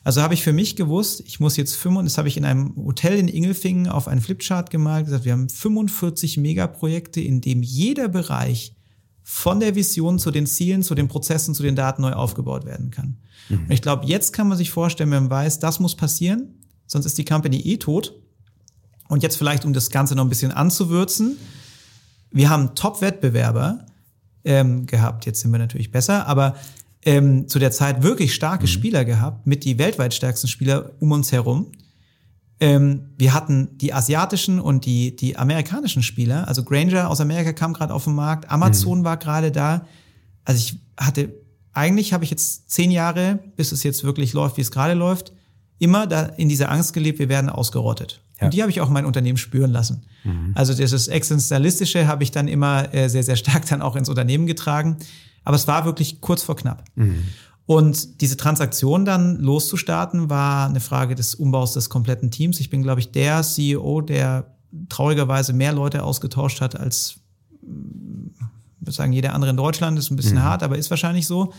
Also habe ich für mich gewusst, ich muss jetzt 5, das habe ich in einem Hotel in Ingelfingen auf einen Flipchart gemalt, gesagt, wir haben 45 Megaprojekte, in dem jeder Bereich von der Vision zu den Zielen, zu den Prozessen, zu den Daten neu aufgebaut werden kann. Mhm. Und ich glaube, jetzt kann man sich vorstellen, wenn man weiß, das muss passieren, sonst ist die Company eh tot. Und jetzt vielleicht, um das Ganze noch ein bisschen anzuwürzen, wir haben Top-Wettbewerber ähm, gehabt, jetzt sind wir natürlich besser, aber ähm, zu der Zeit wirklich starke mhm. Spieler gehabt, mit die weltweit stärksten Spieler um uns herum. Ähm, wir hatten die asiatischen und die, die amerikanischen Spieler. Also Granger aus Amerika kam gerade auf den Markt, Amazon mhm. war gerade da. Also ich hatte, eigentlich habe ich jetzt zehn Jahre, bis es jetzt wirklich läuft, wie es gerade läuft, immer da in dieser Angst gelebt, wir werden ausgerottet. Ja. Und die habe ich auch mein Unternehmen spüren lassen. Mhm. Also dieses Existenzialistische habe ich dann immer äh, sehr, sehr stark dann auch ins Unternehmen getragen. Aber es war wirklich kurz vor knapp. Mhm. Und diese Transaktion dann loszustarten, war eine Frage des Umbaus des kompletten Teams. Ich bin, glaube ich, der CEO, der traurigerweise mehr Leute ausgetauscht hat als, ich würde sagen, jeder andere in Deutschland. Das ist ein bisschen mhm. hart, aber ist wahrscheinlich so.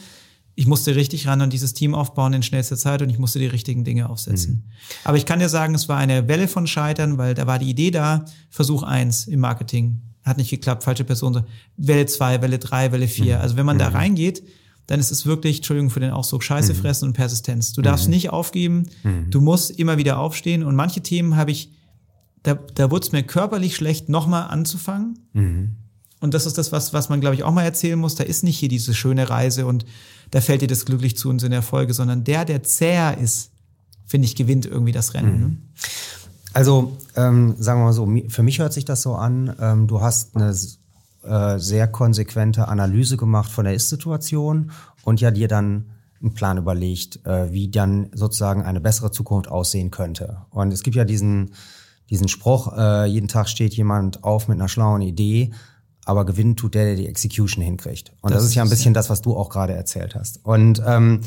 Ich musste richtig ran und dieses Team aufbauen in schnellster Zeit und ich musste die richtigen Dinge aufsetzen. Mhm. Aber ich kann dir sagen, es war eine Welle von Scheitern, weil da war die Idee da, Versuch eins im Marketing. Hat nicht geklappt, falsche Person. Welle zwei, Welle drei, Welle vier. Mhm. Also wenn man da mhm. reingeht, dann ist es wirklich, Entschuldigung für den Ausdruck, Scheiße mhm. fressen und Persistenz. Du darfst mhm. nicht aufgeben, mhm. du musst immer wieder aufstehen. Und manche Themen habe ich, da, da wurde es mir körperlich schlecht, nochmal anzufangen. Mhm. Und das ist das, was, was man, glaube ich, auch mal erzählen muss. Da ist nicht hier diese schöne Reise und da fällt dir das glücklich zu und sind Erfolge, sondern der, der zäher ist, finde ich, gewinnt irgendwie das Rennen. Mhm. Ne? Also, ähm, sagen wir mal so, für mich hört sich das so an, ähm, du hast eine äh, sehr konsequente Analyse gemacht von der Ist-Situation und ja dir dann einen Plan überlegt, äh, wie dann sozusagen eine bessere Zukunft aussehen könnte. Und es gibt ja diesen, diesen Spruch, äh, jeden Tag steht jemand auf mit einer schlauen Idee, aber gewinnen tut der, der die Execution hinkriegt. Und das, das ist ja ein bisschen das, was du auch gerade erzählt hast. Und ähm,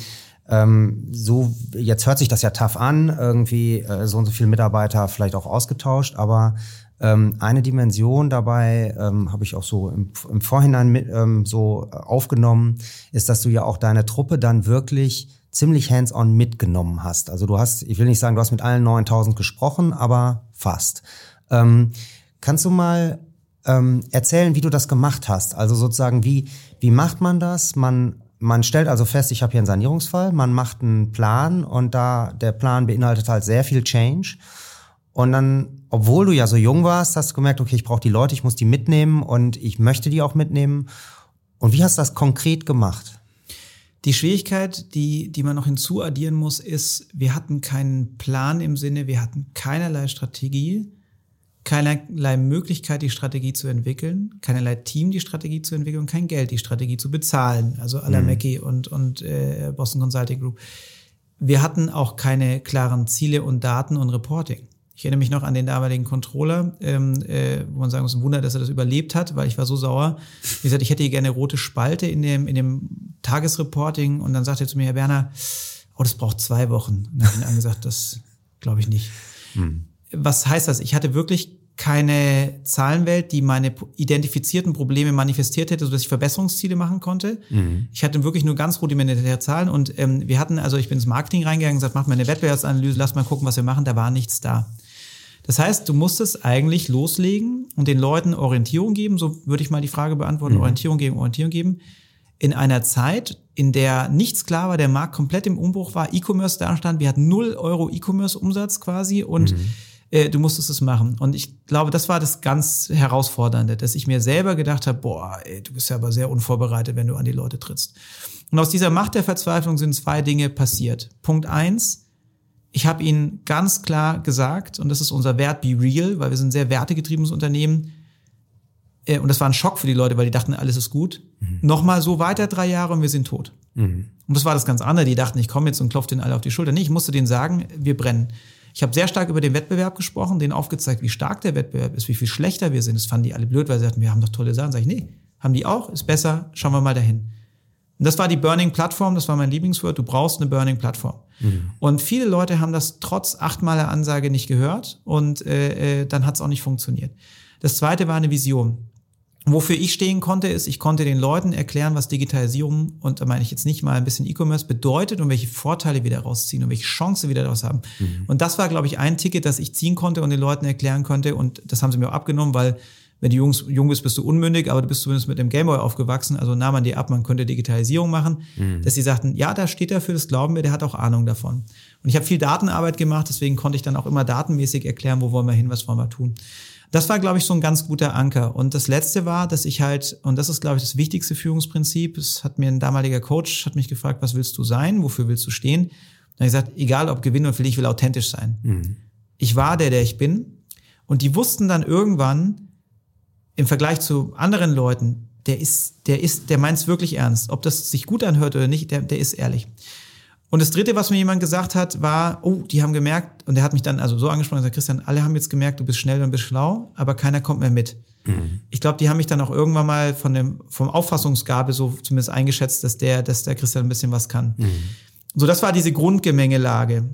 ähm, so, jetzt hört sich das ja tough an, irgendwie äh, so und so viele Mitarbeiter vielleicht auch ausgetauscht, aber eine Dimension dabei ähm, habe ich auch so im, im Vorhinein mit, ähm, so aufgenommen, ist, dass du ja auch deine Truppe dann wirklich ziemlich hands-on mitgenommen hast. Also du hast, ich will nicht sagen, du hast mit allen 9000 gesprochen, aber fast. Ähm, kannst du mal ähm, erzählen, wie du das gemacht hast? Also sozusagen, wie, wie macht man das? Man man stellt also fest, ich habe hier einen Sanierungsfall, man macht einen Plan und da der Plan beinhaltet halt sehr viel Change. Und dann, obwohl du ja so jung warst, hast du gemerkt, okay, ich brauche die Leute, ich muss die mitnehmen und ich möchte die auch mitnehmen. Und wie hast du das konkret gemacht? Die Schwierigkeit, die, die man noch hinzuaddieren muss, ist, wir hatten keinen Plan im Sinne, wir hatten keinerlei Strategie, keinerlei Möglichkeit, die Strategie zu entwickeln, keinerlei Team, die Strategie zu entwickeln und kein Geld, die Strategie zu bezahlen. Also Alameki mhm. und, und äh, Boston Consulting Group. Wir hatten auch keine klaren Ziele und Daten und Reporting. Ich erinnere mich noch an den damaligen Controller, ähm, äh, wo man sagen muss, ein Wunder, dass er das überlebt hat, weil ich war so sauer. Wie gesagt, ich hätte hier gerne eine rote Spalte in dem, in dem Tagesreporting und dann sagte er zu mir, Herr Berner, oh, das braucht zwei Wochen. Und dann habe ich ihm gesagt, das glaube ich nicht. Hm. Was heißt das? Ich hatte wirklich keine Zahlenwelt, die meine identifizierten Probleme manifestiert hätte, sodass ich Verbesserungsziele machen konnte. Mhm. Ich hatte wirklich nur ganz rudimentäre Zahlen und ähm, wir hatten, also ich bin ins Marketing reingegangen und gesagt, mach mal eine Wettbewerbsanalyse, lass mal gucken, was wir machen. Da war nichts da. Das heißt, du musstest eigentlich loslegen und den Leuten Orientierung geben, so würde ich mal die Frage beantworten, mhm. Orientierung geben, Orientierung geben. In einer Zeit, in der nichts klar war, der Markt komplett im Umbruch war, E-Commerce da stand, wir hatten null Euro E-Commerce-Umsatz quasi und mhm. äh, du musstest es machen. Und ich glaube, das war das ganz Herausfordernde, dass ich mir selber gedacht habe, boah, ey, du bist ja aber sehr unvorbereitet, wenn du an die Leute trittst. Und aus dieser Macht der Verzweiflung sind zwei Dinge passiert. Punkt eins, ich habe ihnen ganz klar gesagt, und das ist unser Wert Be Real, weil wir sind ein sehr wertegetriebenes Unternehmen. Äh, und das war ein Schock für die Leute, weil die dachten, alles ist gut. Mhm. Nochmal so weiter drei Jahre und wir sind tot. Mhm. Und das war das ganz andere. Die dachten, ich komme jetzt und klopfe denen alle auf die Schulter. Nee, ich musste denen sagen, wir brennen. Ich habe sehr stark über den Wettbewerb gesprochen, denen aufgezeigt, wie stark der Wettbewerb ist, wie viel schlechter wir sind. Das fanden die alle blöd, weil sie sagten, wir haben doch tolle Sachen. Sag ich, nee, haben die auch, ist besser, schauen wir mal dahin. Und das war die Burning-Plattform, das war mein Lieblingswort. Du brauchst eine Burning-Plattform. Mhm. Und viele Leute haben das trotz achtmaler Ansage nicht gehört und äh, äh, dann hat es auch nicht funktioniert. Das zweite war eine Vision. Wofür ich stehen konnte, ist, ich konnte den Leuten erklären, was Digitalisierung, und da meine ich jetzt nicht mal ein bisschen E-Commerce, bedeutet und welche Vorteile wir daraus ziehen und welche Chancen wir daraus haben. Mhm. Und das war, glaube ich, ein Ticket, das ich ziehen konnte und den Leuten erklären konnte. Und das haben sie mir auch abgenommen, weil wenn du jung, jung bist, bist du unmündig, aber du bist zumindest mit dem Gameboy aufgewachsen, also nahm man dir ab, man könnte Digitalisierung machen, mhm. dass sie sagten, ja, da steht er für, das glauben wir, der hat auch Ahnung davon. Und ich habe viel Datenarbeit gemacht, deswegen konnte ich dann auch immer datenmäßig erklären, wo wollen wir hin, was wollen wir tun. Das war, glaube ich, so ein ganz guter Anker. Und das Letzte war, dass ich halt, und das ist, glaube ich, das wichtigste Führungsprinzip, es hat mir ein damaliger Coach, hat mich gefragt, was willst du sein, wofür willst du stehen? Dann habe ich gesagt, egal ob gewinnen oder verlieren, ich will authentisch sein. Mhm. Ich war der, der ich bin. Und die wussten dann irgendwann, im Vergleich zu anderen Leuten, der ist, der ist, der meint es wirklich ernst. Ob das sich gut anhört oder nicht, der, der ist ehrlich. Und das dritte, was mir jemand gesagt hat, war, oh, die haben gemerkt, und der hat mich dann also so angesprochen, gesagt, Christian, alle haben jetzt gemerkt, du bist schnell und bist schlau, aber keiner kommt mehr mit. Mhm. Ich glaube, die haben mich dann auch irgendwann mal von dem, vom Auffassungsgabe so zumindest eingeschätzt, dass der, dass der Christian ein bisschen was kann. Mhm. So, das war diese Grundgemengelage.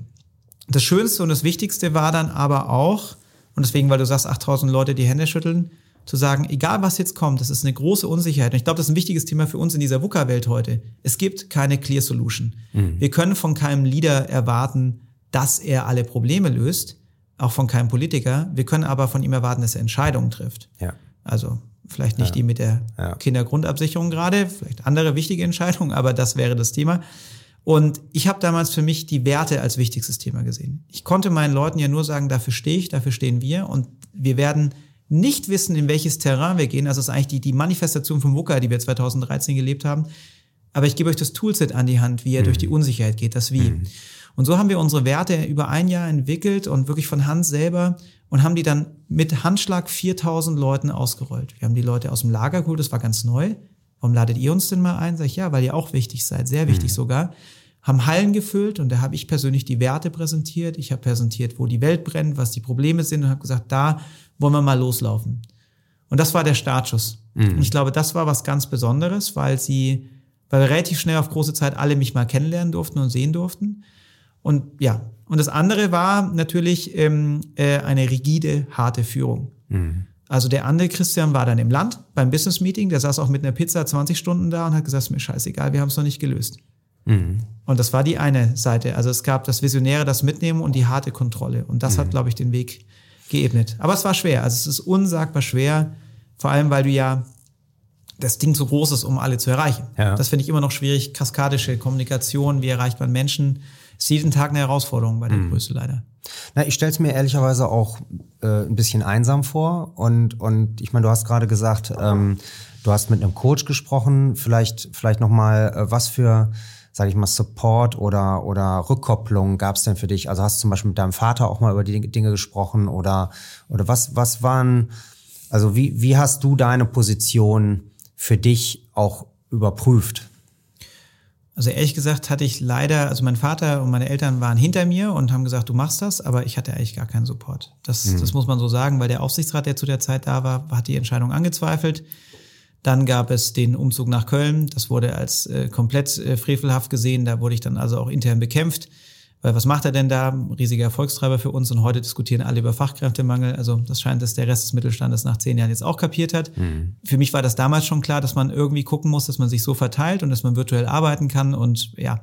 Das Schönste und das Wichtigste war dann aber auch, und deswegen, weil du sagst, 8000 Leute die Hände schütteln, zu sagen, egal was jetzt kommt, das ist eine große Unsicherheit. Und ich glaube, das ist ein wichtiges Thema für uns in dieser VUCA-Welt heute. Es gibt keine Clear Solution. Mhm. Wir können von keinem Leader erwarten, dass er alle Probleme löst, auch von keinem Politiker. Wir können aber von ihm erwarten, dass er Entscheidungen trifft. Ja. Also vielleicht nicht ja. die mit der ja. Kindergrundabsicherung gerade, vielleicht andere wichtige Entscheidungen, aber das wäre das Thema. Und ich habe damals für mich die Werte als wichtigstes Thema gesehen. Ich konnte meinen Leuten ja nur sagen, dafür stehe ich, dafür stehen wir und wir werden nicht wissen, in welches Terrain wir gehen, also das ist eigentlich die, die Manifestation vom WUKA, die wir 2013 gelebt haben. Aber ich gebe euch das Toolset an die Hand, wie ihr mhm. durch die Unsicherheit geht, das Wie. Mhm. Und so haben wir unsere Werte über ein Jahr entwickelt und wirklich von Hand selber und haben die dann mit Handschlag 4000 Leuten ausgerollt. Wir haben die Leute aus dem Lager geholt, das war ganz neu. Warum ladet ihr uns denn mal ein? Sag ich, ja, weil ihr auch wichtig seid, sehr wichtig mhm. sogar. Haben Hallen gefüllt und da habe ich persönlich die Werte präsentiert. Ich habe präsentiert, wo die Welt brennt, was die Probleme sind und habe gesagt, da wollen wir mal loslaufen. Und das war der Startschuss. Mhm. Und ich glaube, das war was ganz Besonderes, weil sie, weil wir relativ schnell auf große Zeit alle mich mal kennenlernen durften und sehen durften. Und ja, und das andere war natürlich ähm, äh, eine rigide, harte Führung. Mhm. Also der andere Christian war dann im Land beim Business Meeting, der saß auch mit einer Pizza 20 Stunden da und hat gesagt, mir scheißegal, wir haben es noch nicht gelöst. Mhm. Und das war die eine Seite. Also es gab das Visionäre, das Mitnehmen und die harte Kontrolle. Und das mhm. hat, glaube ich, den Weg geebnet. Aber es war schwer. Also es ist unsagbar schwer, vor allem weil du ja das Ding zu groß ist, um alle zu erreichen. Ja. Das finde ich immer noch schwierig. Kaskadische Kommunikation, wie erreicht man Menschen, ist jeden Tag eine Herausforderung bei der mhm. Größe leider. Na, ich stelle es mir ehrlicherweise auch äh, ein bisschen einsam vor. Und, und ich meine, du hast gerade gesagt, ähm, du hast mit einem Coach gesprochen. Vielleicht, vielleicht noch mal, äh, was für sage ich mal, Support oder, oder Rückkopplung gab es denn für dich? Also hast du zum Beispiel mit deinem Vater auch mal über die Dinge gesprochen oder, oder was, was waren, also wie, wie hast du deine Position für dich auch überprüft? Also ehrlich gesagt hatte ich leider, also mein Vater und meine Eltern waren hinter mir und haben gesagt, du machst das, aber ich hatte eigentlich gar keinen Support. Das, mhm. das muss man so sagen, weil der Aufsichtsrat, der zu der Zeit da war, hat die Entscheidung angezweifelt. Dann gab es den Umzug nach Köln. Das wurde als äh, komplett äh, frevelhaft gesehen. Da wurde ich dann also auch intern bekämpft. Weil was macht er denn da? Riesiger Erfolgstreiber für uns. Und heute diskutieren alle über Fachkräftemangel. Also das scheint, dass der Rest des Mittelstandes nach zehn Jahren jetzt auch kapiert hat. Mhm. Für mich war das damals schon klar, dass man irgendwie gucken muss, dass man sich so verteilt und dass man virtuell arbeiten kann. Und ja.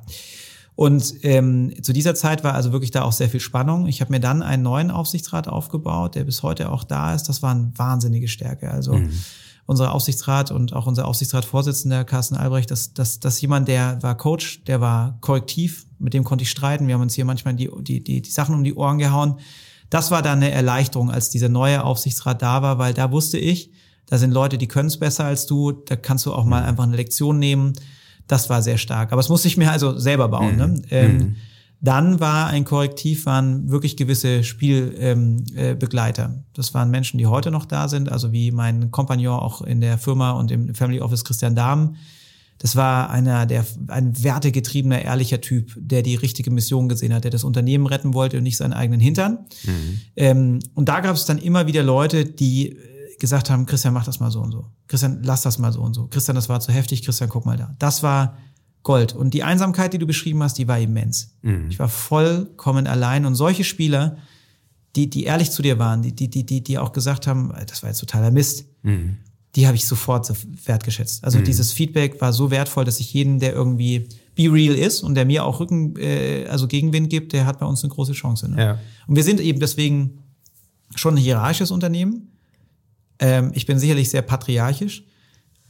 Und ähm, zu dieser Zeit war also wirklich da auch sehr viel Spannung. Ich habe mir dann einen neuen Aufsichtsrat aufgebaut, der bis heute auch da ist. Das war eine wahnsinnige Stärke. Also mhm unser Aufsichtsrat und auch unser Aufsichtsratsvorsitzender Carsten Albrecht, dass das, das jemand, der war Coach, der war korrektiv, mit dem konnte ich streiten. Wir haben uns hier manchmal die, die, die, die Sachen um die Ohren gehauen. Das war dann eine Erleichterung, als dieser neue Aufsichtsrat da war, weil da wusste ich, da sind Leute, die können es besser als du, da kannst du auch mal einfach eine Lektion nehmen. Das war sehr stark. Aber es musste ich mir also selber bauen. Mhm. Ne? Ähm, mhm. Dann war ein Korrektiv, waren wirklich gewisse Spielbegleiter. Ähm, äh, das waren Menschen, die heute noch da sind, also wie mein Kompagnon auch in der Firma und im Family Office Christian Dahm. Das war einer, der ein wertegetriebener, ehrlicher Typ, der die richtige Mission gesehen hat, der das Unternehmen retten wollte und nicht seinen eigenen Hintern. Mhm. Ähm, und da gab es dann immer wieder Leute, die gesagt haben, Christian, mach das mal so und so. Christian, lass das mal so und so. Christian, das war zu heftig. Christian, guck mal da. Das war Gold. Und die Einsamkeit, die du beschrieben hast, die war immens. Mhm. Ich war vollkommen allein. Und solche Spieler, die, die ehrlich zu dir waren, die, die, die, die, die auch gesagt haben, das war jetzt totaler Mist, mhm. die habe ich sofort so wertgeschätzt. Also mhm. dieses Feedback war so wertvoll, dass ich jeden, der irgendwie be real ist und der mir auch Rücken, äh, also Gegenwind gibt, der hat bei uns eine große Chance. Ne? Ja. Und wir sind eben deswegen schon ein hierarchisches Unternehmen Ähm, ich bin sicherlich sehr patriarchisch.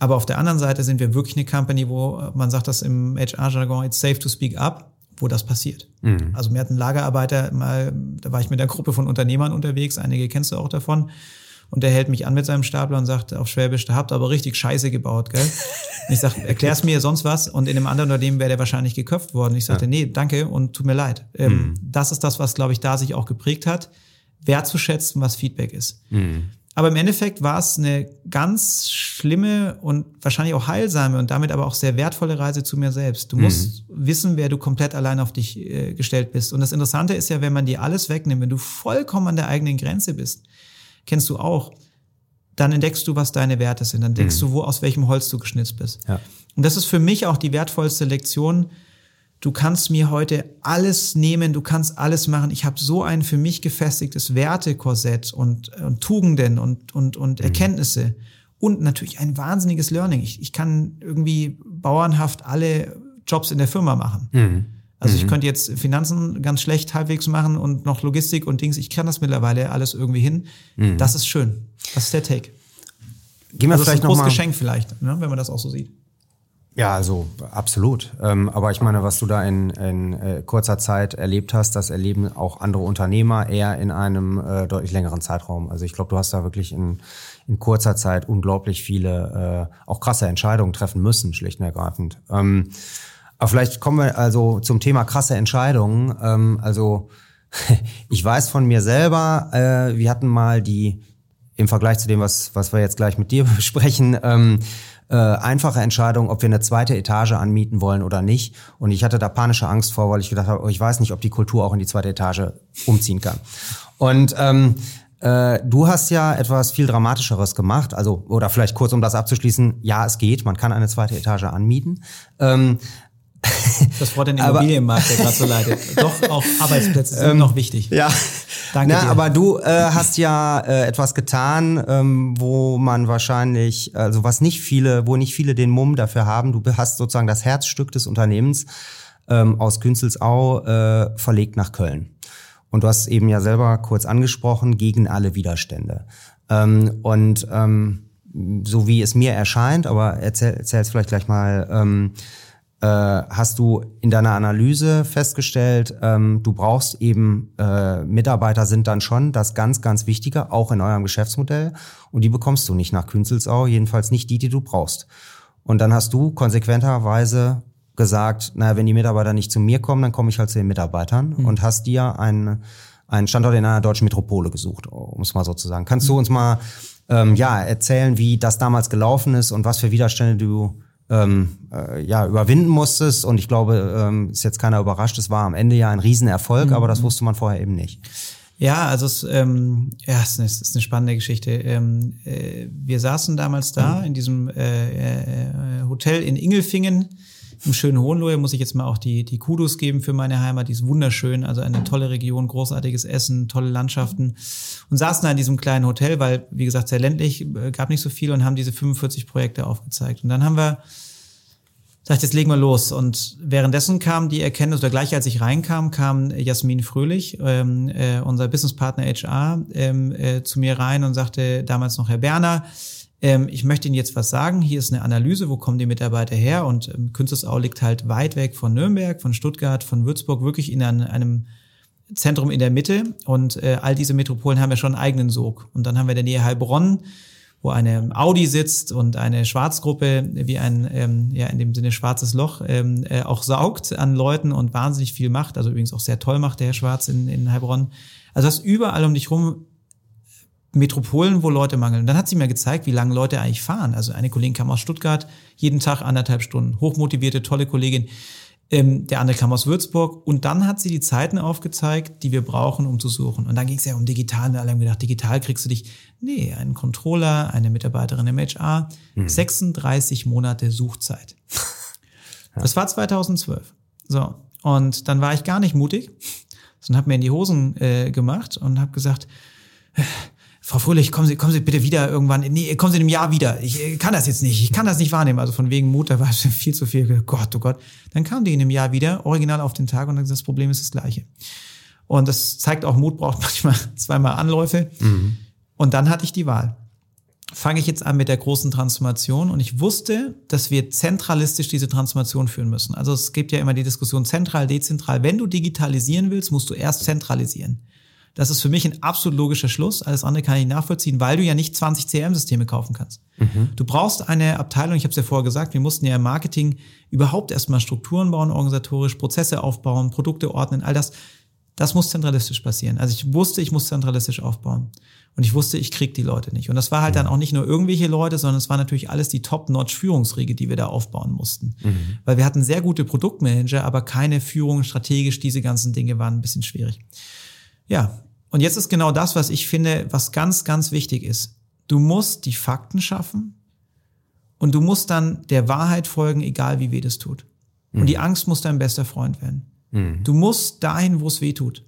Aber auf der anderen Seite sind wir wirklich eine Company, wo man sagt das im HR-Jargon, it's safe to speak up, wo das passiert. Mhm. Also mir hat ein Lagerarbeiter mal, da war ich mit einer Gruppe von Unternehmern unterwegs, einige kennst du auch davon, und der hält mich an mit seinem Stapler und sagt auf Schwäbisch, da habt ihr aber richtig Scheiße gebaut, gell? Und <laughs> ich sag, erklär's mir sonst was. Und in einem anderen Unternehmen wäre der wahrscheinlich geköpft worden. Ich sagte, ja. nee, danke und tut mir leid. Ähm, mhm. Das ist das, was, glaube ich, da sich auch geprägt hat, wertzuschätzen, was Feedback ist. Mhm. Aber im Endeffekt war es eine ganz schlimme und wahrscheinlich auch heilsame und damit aber auch sehr wertvolle Reise zu mir selbst. Du mhm. musst wissen, wer du komplett allein auf dich äh, gestellt bist. Und das Interessante ist ja, wenn man dir alles wegnimmt, wenn du vollkommen an der eigenen Grenze bist, kennst du auch, dann entdeckst du, was deine Werte sind. Dann entdeckst mhm. du, wo aus welchem Holz du geschnitzt bist. Ja. Und das ist für mich auch die wertvollste Lektion. Du kannst mir heute alles nehmen, du kannst alles machen. Ich habe so ein für mich gefestigtes Wertekorsett und, und Tugenden und, und, und mhm. Erkenntnisse und natürlich ein wahnsinniges Learning. Ich, ich kann irgendwie bauernhaft alle Jobs in der Firma machen. Mhm. Also mhm. ich könnte jetzt Finanzen ganz schlecht halbwegs machen und noch Logistik und Dings. Ich kann das mittlerweile alles irgendwie hin. Mhm. Das ist schön. Das ist der Take. Gehen wir also vielleicht ist ein großes Geschenk vielleicht, ne, wenn man das auch so sieht. Ja, also absolut. Ähm, aber ich meine, was du da in, in äh, kurzer Zeit erlebt hast, das erleben auch andere Unternehmer eher in einem äh, deutlich längeren Zeitraum. Also ich glaube, du hast da wirklich in, in kurzer Zeit unglaublich viele, äh, auch krasse Entscheidungen treffen müssen, schlicht und ergreifend. Ähm, aber vielleicht kommen wir also zum Thema krasse Entscheidungen. Ähm, also <laughs> ich weiß von mir selber, äh, wir hatten mal die, im Vergleich zu dem, was, was wir jetzt gleich mit dir <laughs> besprechen, ähm, äh, einfache Entscheidung, ob wir eine zweite Etage anmieten wollen oder nicht. Und ich hatte da panische Angst vor, weil ich gedacht habe, oh, ich weiß nicht, ob die Kultur auch in die zweite Etage umziehen kann. Und ähm, äh, du hast ja etwas viel Dramatischeres gemacht, also oder vielleicht kurz, um das abzuschließen, ja, es geht, man kann eine zweite Etage anmieten. Ähm, das Wort den <laughs> Immobilienmarkt, der gerade so leidet. <laughs> Doch, auch Arbeitsplätze sind ähm, noch wichtig. Ja. Danke Na, dir. Aber du äh, hast ja äh, etwas getan, ähm, wo man wahrscheinlich, also was nicht viele, wo nicht viele den Mumm dafür haben. Du hast sozusagen das Herzstück des Unternehmens ähm, aus Günzelsau äh, verlegt nach Köln. Und du hast eben ja selber kurz angesprochen, gegen alle Widerstände. Ähm, und ähm, so wie es mir erscheint, aber erzähl, erzähl vielleicht gleich mal, ähm, äh, hast du in deiner Analyse festgestellt, ähm, du brauchst eben, äh, Mitarbeiter sind dann schon das ganz, ganz Wichtige, auch in eurem Geschäftsmodell. Und die bekommst du nicht nach Künzelsau, jedenfalls nicht die, die du brauchst. Und dann hast du konsequenterweise gesagt, naja, wenn die Mitarbeiter nicht zu mir kommen, dann komme ich halt zu den Mitarbeitern mhm. und hast dir einen, einen Standort in einer deutschen Metropole gesucht, um es mal so zu sagen. Kannst du uns mal ähm, ja, erzählen, wie das damals gelaufen ist und was für Widerstände du ähm, äh, ja, überwinden musstest. Und ich glaube, ähm, ist jetzt keiner überrascht, es war am Ende ja ein Riesenerfolg, mhm. aber das wusste man vorher eben nicht. Ja, also es, ähm, ja, es ist, ist eine spannende Geschichte. Ähm, äh, wir saßen damals da mhm. in diesem äh, äh, Hotel in Ingelfingen im schönen Hohenlohe muss ich jetzt mal auch die, die Kudos geben für meine Heimat. Die ist wunderschön, also eine tolle Region, großartiges Essen, tolle Landschaften. Und saßen da in diesem kleinen Hotel, weil, wie gesagt, sehr ländlich, äh, gab nicht so viel und haben diese 45 Projekte aufgezeigt. Und dann haben wir gesagt, jetzt legen wir los. Und währenddessen kam die Erkenntnis, oder gleich als ich reinkam, kam Jasmin Fröhlich, ähm, äh, unser Businesspartner HR, ähm, äh, zu mir rein und sagte damals noch Herr Berner, ähm, ich möchte Ihnen jetzt was sagen. Hier ist eine Analyse, wo kommen die Mitarbeiter her? Und ähm, Künstlersau liegt halt weit weg von Nürnberg, von Stuttgart, von Würzburg, wirklich in einem, einem Zentrum in der Mitte. Und äh, all diese Metropolen haben ja schon einen eigenen Sog. Und dann haben wir in der Nähe Heilbronn, wo eine Audi sitzt und eine Schwarzgruppe wie ein, ähm, ja, in dem Sinne schwarzes Loch, ähm, äh, auch saugt an Leuten und wahnsinnig viel macht. Also übrigens auch sehr toll macht der Herr Schwarz in, in Heilbronn. Also hast überall um dich rum Metropolen, wo Leute mangeln. Dann hat sie mir gezeigt, wie lange Leute eigentlich fahren. Also eine Kollegin kam aus Stuttgart, jeden Tag anderthalb Stunden. Hochmotivierte, tolle Kollegin. Ähm, der andere kam aus Würzburg. Und dann hat sie die Zeiten aufgezeigt, die wir brauchen, um zu suchen. Und dann ging es ja um digital. Und alle haben gedacht, digital kriegst du dich. Nee, einen Controller, eine Mitarbeiterin im HR. Hm. 36 Monate Suchzeit. <laughs> Das war 2012. So. Und dann war ich gar nicht mutig, sondern habe mir in die Hosen äh, gemacht und habe gesagt, Frau Fröhlich, kommen Sie, kommen Sie bitte wieder irgendwann, nee, kommen Sie in einem Jahr wieder. Ich kann das jetzt nicht, ich kann das nicht wahrnehmen. Also von wegen Mut, da war es viel zu viel. Gott, oh Gott. Dann kam die in einem Jahr wieder, original auf den Tag und dann das Problem ist das gleiche. Und das zeigt auch, Mut braucht <laughs> manchmal zweimal Anläufe. Mhm. Und dann hatte ich die Wahl. fange ich jetzt an mit der großen Transformation und ich wusste, dass wir zentralistisch diese Transformation führen müssen. Also es gibt ja immer die Diskussion zentral, dezentral. Wenn du digitalisieren willst, musst du erst zentralisieren. Das ist für mich ein absolut logischer Schluss. Alles andere kann ich nachvollziehen, weil du ja nicht 20 CRM-Systeme kaufen kannst. Mhm. Du brauchst eine Abteilung, ich habe es ja vorher gesagt, wir mussten ja im Marketing überhaupt erstmal Strukturen bauen, organisatorisch, Prozesse aufbauen, Produkte ordnen, all das. Das muss zentralistisch passieren. Also ich wusste, ich muss zentralistisch aufbauen. Und ich wusste, ich krieg die Leute nicht. Und das war halt dann auch nicht nur irgendwelche Leute, sondern es war natürlich alles die Top-Notch-Führungsriege, die wir da aufbauen mussten. Mhm. Weil wir hatten sehr gute Produktmanager, aber keine Führung strategisch. Diese ganzen Dinge waren ein bisschen schwierig. Ja, und jetzt ist genau das, was ich finde, was ganz, ganz wichtig ist. Du musst die Fakten schaffen und du musst dann der Wahrheit folgen, egal wie weh das tut. Mhm. Und die Angst muss dein bester Freund werden. Mhm. Du musst dahin, wo es weh tut.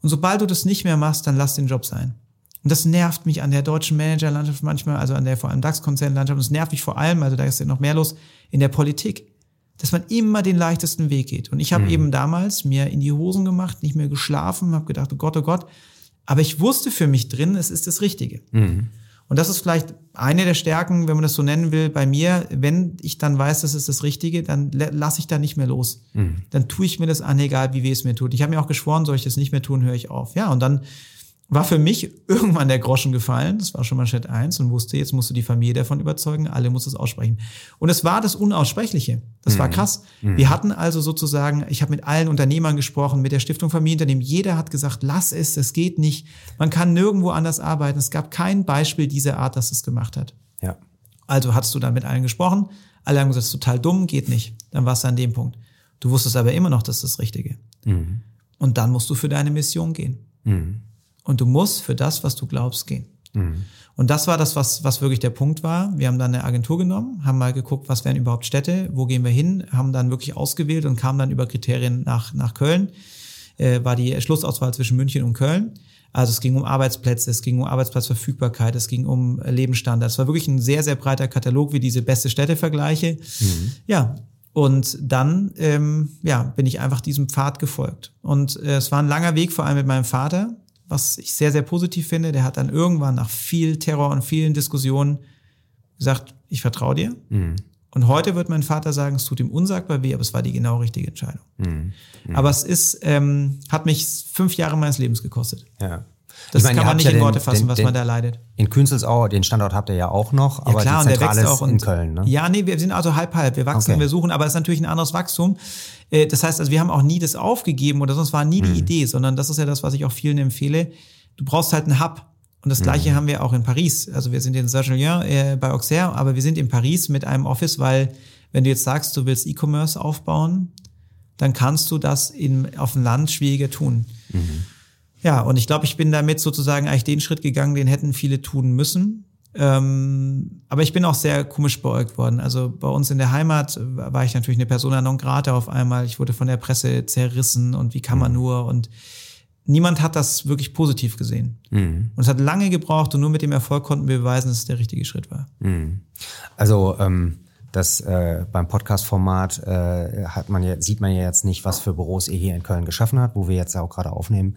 Und sobald du das nicht mehr machst, dann lass den Job sein. Und das nervt mich an der deutschen Managerlandschaft manchmal, also an der vor allem DAX-Konzernlandschaft. Und es nervt mich vor allem, also da ist ja noch mehr los, in der Politik dass man immer den leichtesten Weg geht. Und ich habe mhm. eben damals mir in die Hosen gemacht, nicht mehr geschlafen, habe gedacht, oh Gott, oh Gott. Aber ich wusste für mich drin, es ist das Richtige. Mhm. Und das ist vielleicht eine der Stärken, wenn man das so nennen will, bei mir. Wenn ich dann weiß, das ist das Richtige, dann lasse ich da nicht mehr los. Mhm. Dann tue ich mir das an, egal wie weh es mir tut. Ich habe mir auch geschworen, soll ich das nicht mehr tun, höre ich auf. Ja, und dann war für mich irgendwann der Groschen gefallen. Das war schon mal Schritt eins und wusste, jetzt musst du die Familie davon überzeugen, alle muss es aussprechen. Und es war das Unaussprechliche. Das mhm. war krass. Mhm. Wir hatten also sozusagen, ich habe mit allen Unternehmern gesprochen, mit der Stiftung Familienunternehmen. Jeder hat gesagt, lass es, es geht nicht. Man kann nirgendwo anders arbeiten. Es gab kein Beispiel dieser Art, dass es gemacht hat. Ja. Also hattest du dann mit allen gesprochen. Alle haben gesagt, total dumm, geht nicht. Dann warst du an dem Punkt. Du wusstest aber immer noch, das ist das Richtige. Mhm. Und dann musst du für deine Mission gehen. Und du musst für das, was du glaubst, gehen. Mhm. Und das war das, was, was wirklich der Punkt war. Wir haben dann eine Agentur genommen, haben mal geguckt, was wären überhaupt Städte, wo gehen wir hin, haben dann wirklich ausgewählt und kamen dann über Kriterien nach, nach Köln. Äh, war die Schlussauswahl zwischen München und Köln. Also es ging um Arbeitsplätze, es ging um Arbeitsplatzverfügbarkeit, es ging um Lebensstandard. Es war wirklich ein sehr, sehr breiter Katalog wie diese beste Städtevergleiche. Mhm. Ja, und dann ähm, ja, bin ich einfach diesem Pfad gefolgt. Und äh, es war ein langer Weg, vor allem mit meinem Vater was ich sehr, sehr positiv finde. Der hat dann irgendwann nach viel Terror und vielen Diskussionen gesagt, ich vertraue dir. Mhm. Und heute wird mein Vater sagen, es tut ihm unsagbar weh, aber es war die genau richtige Entscheidung. Mhm. Mhm. Aber es ist, ähm, hat mich fünf Jahre meines Lebens gekostet. Ja. Das meine, kann man nicht ja in Worte fassen, den, was den, man da leidet. In Künzelsau, den Standort habt ihr ja auch noch, aber ja, klar, die Zentrale ist in Köln. Ne? Ja, nee, wir sind also halb halb. Wir wachsen, okay. wir suchen, aber es ist natürlich ein anderes Wachstum. Äh, das heißt, also wir haben auch nie das aufgegeben oder sonst war nie die mhm. Idee, sondern das ist ja das, was ich auch vielen empfehle. Du brauchst halt einen Hub. Und das Gleiche mhm. haben wir auch in Paris. Also wir sind in Saint-Julien äh, bei Auxerre, aber wir sind in Paris mit einem Office, weil wenn du jetzt sagst, du willst E-Commerce aufbauen, dann kannst du das in, auf dem Land schwieriger tun. Mhm. Ja, und ich glaube, ich bin damit sozusagen eigentlich den Schritt gegangen, den hätten viele tun müssen. Ähm, aber ich bin auch sehr komisch beäugt worden. Also bei uns in der Heimat war ich natürlich eine Persona non grata auf einmal. Ich wurde von der Presse zerrissen und wie kann man mhm. nur und niemand hat das wirklich positiv gesehen. Mhm. Und es hat lange gebraucht und nur mit dem Erfolg konnten wir beweisen, dass es der richtige Schritt war. Mhm. Also ähm, das äh, beim Podcast-Format äh, hat man ja, sieht man ja jetzt nicht, was für Büros ihr hier in Köln geschaffen hat, wo wir jetzt auch gerade aufnehmen.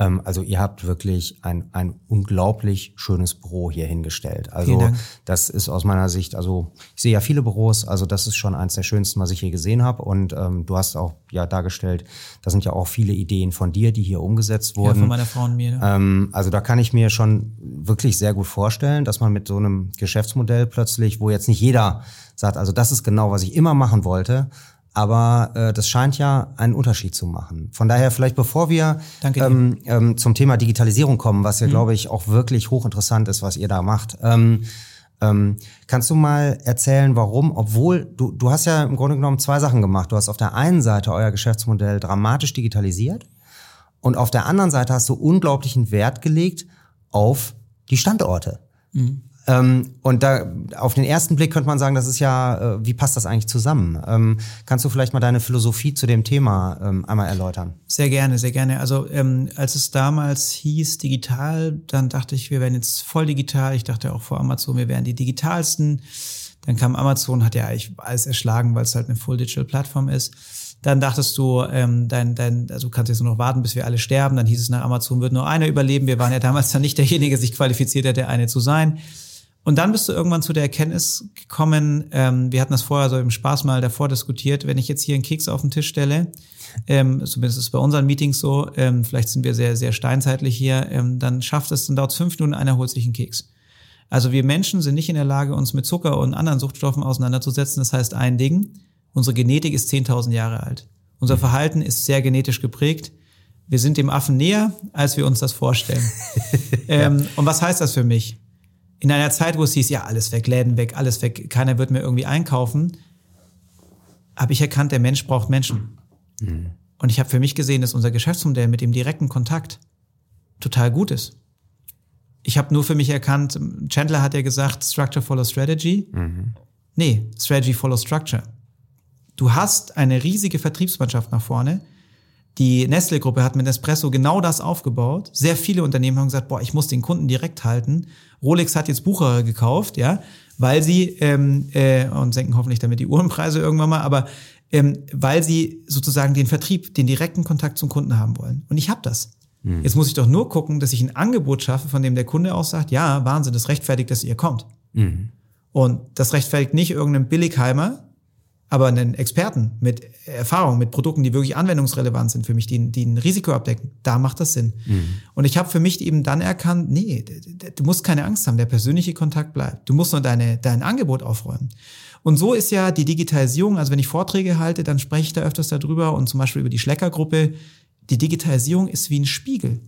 Ähm, also ihr habt wirklich ein, ein unglaublich schönes Büro hier hingestellt. Also das ist aus meiner Sicht, also ich sehe ja viele Büros, also das ist schon eins der schönsten, was ich hier gesehen habe. Und ähm, du hast auch ja dargestellt, da sind ja auch viele Ideen von dir, die hier umgesetzt wurden. Ja, von meiner Frau und mir. Ne? Ähm, also da kann ich mir schon wirklich sehr gut vorstellen, dass man mit so einem Geschäftsmodell plötzlich, wo jetzt nicht jeder sagt, also das ist genau, was ich immer machen wollte, aber äh, das scheint ja einen Unterschied zu machen. Von daher vielleicht, bevor wir ähm, ähm, zum Thema Digitalisierung kommen, was ja, mhm. glaube ich, auch wirklich hochinteressant ist, was ihr da macht. Ähm, ähm, kannst du mal erzählen, warum, obwohl du, du hast ja im Grunde genommen zwei Sachen gemacht. Du hast auf der einen Seite euer Geschäftsmodell dramatisch digitalisiert und auf der anderen Seite hast du unglaublichen Wert gelegt auf die Standorte. Mhm. Ähm, und da auf den ersten Blick könnte man sagen, das ist ja, äh, wie passt das eigentlich zusammen? Ähm, kannst du vielleicht mal deine Philosophie zu dem Thema ähm, einmal erläutern? Sehr gerne, sehr gerne. Also als es damals hieß digital, dann dachte ich, wir werden jetzt voll digital. Ich dachte auch vor Amazon, wir wären die digitalsten. Dann kam Amazon, hat ja eigentlich alles erschlagen, weil es halt eine Full Digital Plattform ist. Dann dachtest du, ähm, dein, dein, also du kannst jetzt nur noch warten, bis wir alle sterben. Dann hieß es, nach Amazon wird nur einer überleben. Wir waren ja damals dann nicht derjenige, der sich qualifiziert hat, der eine zu sein. Und dann bist du irgendwann zu der Erkenntnis gekommen, ähm, wir hatten das vorher so im Spaß mal davor diskutiert, wenn ich jetzt hier einen Keks auf den Tisch stelle, ähm, zumindest ist es bei unseren Meetings so, ähm, vielleicht sind wir sehr, sehr steinzeitlich hier, ähm, dann schafft es, dann dauert es fünf Minuten, einer holt sich einen Keks. Also wir Menschen sind nicht in der Lage, uns mit Zucker und anderen Suchtstoffen auseinanderzusetzen. Das heißt ein Ding, unsere Genetik ist 10.000 Jahre alt. Unser Verhalten ist sehr genetisch geprägt. Wir sind dem Affen näher, als wir uns das vorstellen. <laughs> ähm, und was heißt das für mich? In einer Zeit, wo es hieß, ja, alles weg, Läden weg, alles weg, keiner wird mir irgendwie einkaufen, habe ich erkannt, der Mensch braucht Menschen. Mhm. Und ich habe für mich gesehen, dass unser Geschäftsmodell mit dem direkten Kontakt total gut ist ich habe nur für mich erkannt, Chandler hat ja gesagt, Structure follow Strategy. Mhm. Nee, Strategy follow Structure. Du hast eine riesige Vertriebsmannschaft nach vorne. Die Nestle-Gruppe hat mit Nespresso genau das aufgebaut. Sehr viele Unternehmen haben gesagt, boah, ich muss den Kunden direkt halten. Rolex hat jetzt Bucher gekauft, ja, weil sie ähm, äh, und senken hoffentlich damit die Uhrenpreise irgendwann mal, aber ähm, weil sie sozusagen den Vertrieb, den direkten Kontakt zum Kunden haben wollen. Und ich habe das. Mhm. Jetzt muss ich doch nur gucken, dass ich ein Angebot schaffe, von dem der Kunde auch sagt, ja, Wahnsinn, das rechtfertigt, dass ihr kommt. Mhm. Und das rechtfertigt nicht irgendeinen Billigheimer, aber einen Experten mit Erfahrung, mit Produkten, die wirklich anwendungsrelevant sind für mich, die, die ein Risiko abdecken. Da macht das Sinn. Mhm. Und ich habe für mich eben dann erkannt, nee, du musst keine Angst haben, der persönliche Kontakt bleibt. Du musst nur deine, dein Angebot aufräumen. Und so ist ja die Digitalisierung, also wenn ich Vorträge halte, dann spreche ich da öfters darüber und zum Beispiel über die Schleckergruppe, die Digitalisierung ist wie ein Spiegel.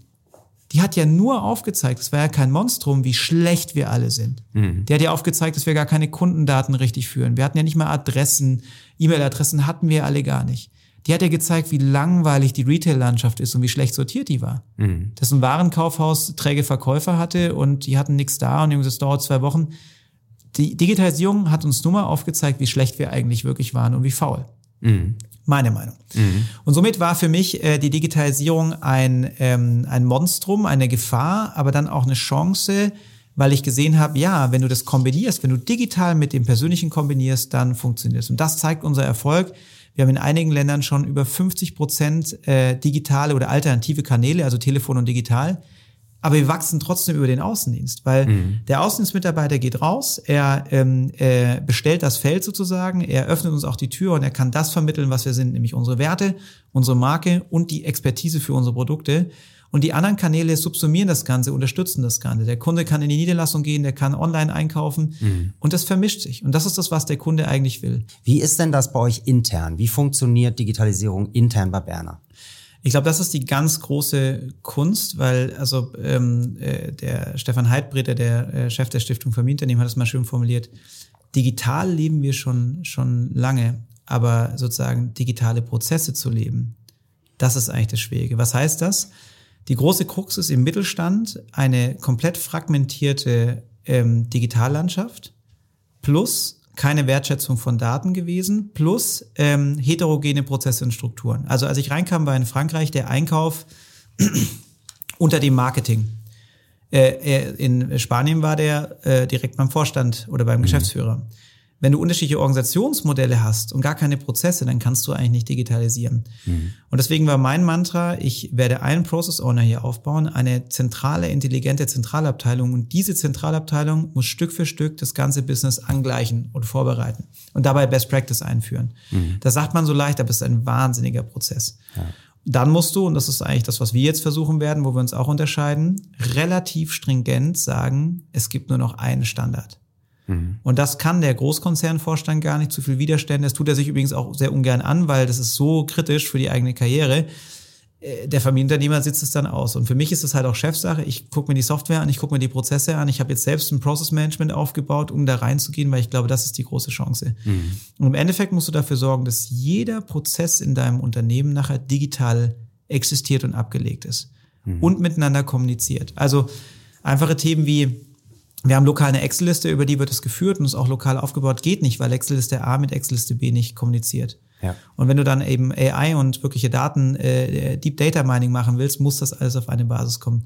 Die hat ja nur aufgezeigt, es war ja kein Monstrum, wie schlecht wir alle sind. Mhm. Der hat ja aufgezeigt, dass wir gar keine Kundendaten richtig führen. Wir hatten ja nicht mal Adressen, E-Mail-Adressen hatten wir alle gar nicht. Die hat ja gezeigt, wie langweilig die Retail-Landschaft ist und wie schlecht sortiert die war. Mhm. Dass ein Warenkaufhaus träge Verkäufer hatte und die hatten nichts da und es dauert zwei Wochen. Die Digitalisierung hat uns nur mal aufgezeigt, wie schlecht wir eigentlich wirklich waren und wie faul. Mhm. Meine Meinung. Mhm. Und somit war für mich äh, die Digitalisierung ein, ähm, ein Monstrum, eine Gefahr, aber dann auch eine Chance, weil ich gesehen habe, ja, wenn du das kombinierst, wenn du digital mit dem Persönlichen kombinierst, dann funktioniert es. Und das zeigt unser Erfolg. Wir haben in einigen Ländern schon über 50 Prozent äh, digitale oder alternative Kanäle, also Telefon und digital aber wir wachsen trotzdem über den Außendienst, weil mhm. der Außendienstmitarbeiter geht raus, er ähm, äh, bestellt das Feld sozusagen, er öffnet uns auch die Tür und er kann das vermitteln, was wir sind, nämlich unsere Werte, unsere Marke und die Expertise für unsere Produkte. Und die anderen Kanäle subsumieren das Ganze, unterstützen das Ganze. Der Kunde kann in die Niederlassung gehen, der kann online einkaufen mhm. und das vermischt sich. Und das ist das, was der Kunde eigentlich will. Wie ist denn das bei euch intern? Wie funktioniert Digitalisierung intern bei Berner? Ich glaube, das ist die ganz große Kunst, weil also ähm, äh, der Stefan Heidbreter, der äh, Chef der Stiftung Familienunternehmen, hat es mal schön formuliert. Digital leben wir schon schon lange, aber sozusagen digitale Prozesse zu leben, das ist eigentlich das Schwierige. Was heißt das? Die große Krux ist im Mittelstand eine komplett fragmentierte ähm, Digitallandschaft plus keine Wertschätzung von Daten gewesen, plus ähm, heterogene Prozesse und Strukturen. Also als ich reinkam, war in Frankreich der Einkauf <clears throat> unter dem Marketing. Äh, in Spanien war der äh, direkt beim Vorstand oder beim mhm. Geschäftsführer. Wenn du unterschiedliche Organisationsmodelle hast und gar keine Prozesse, dann kannst du eigentlich nicht digitalisieren. Mhm. Und deswegen war mein Mantra, ich werde einen Process Owner hier aufbauen, eine zentrale, intelligente Zentralabteilung. Und diese Zentralabteilung muss Stück für Stück das ganze Business angleichen und vorbereiten und dabei Best Practice einführen. Mhm. Das sagt man so leicht, aber es ist ein wahnsinniger Prozess. Ja. Dann musst du, und das ist eigentlich das, was wir jetzt versuchen werden, wo wir uns auch unterscheiden, relativ stringent sagen, es gibt nur noch einen Standard. Mhm. Und das kann der Großkonzernvorstand gar nicht, zu viel Widerstände. Das tut er sich übrigens auch sehr ungern an, weil das ist so kritisch für die eigene Karriere. Äh, der Familienunternehmer sitzt es dann aus. Und für mich ist es halt auch Chefsache. Ich gucke mir die Software an, ich gucke mir die Prozesse an. Ich habe jetzt selbst ein Process Management aufgebaut, um da reinzugehen, weil ich glaube, das ist die große Chance. Mhm. Und im Endeffekt musst du dafür sorgen, dass jeder Prozess in deinem Unternehmen nachher digital existiert und abgelegt ist mhm. und miteinander kommuniziert. Also einfache Themen wie wir haben lokal eine Excel-Liste, über die wird es geführt und ist auch lokal aufgebaut. Geht nicht, weil Excel-Liste A mit Excel-Liste B nicht kommuniziert. Ja. Und wenn du dann eben AI und wirkliche Daten, äh, Deep Data Mining machen willst, muss das alles auf eine Basis kommen.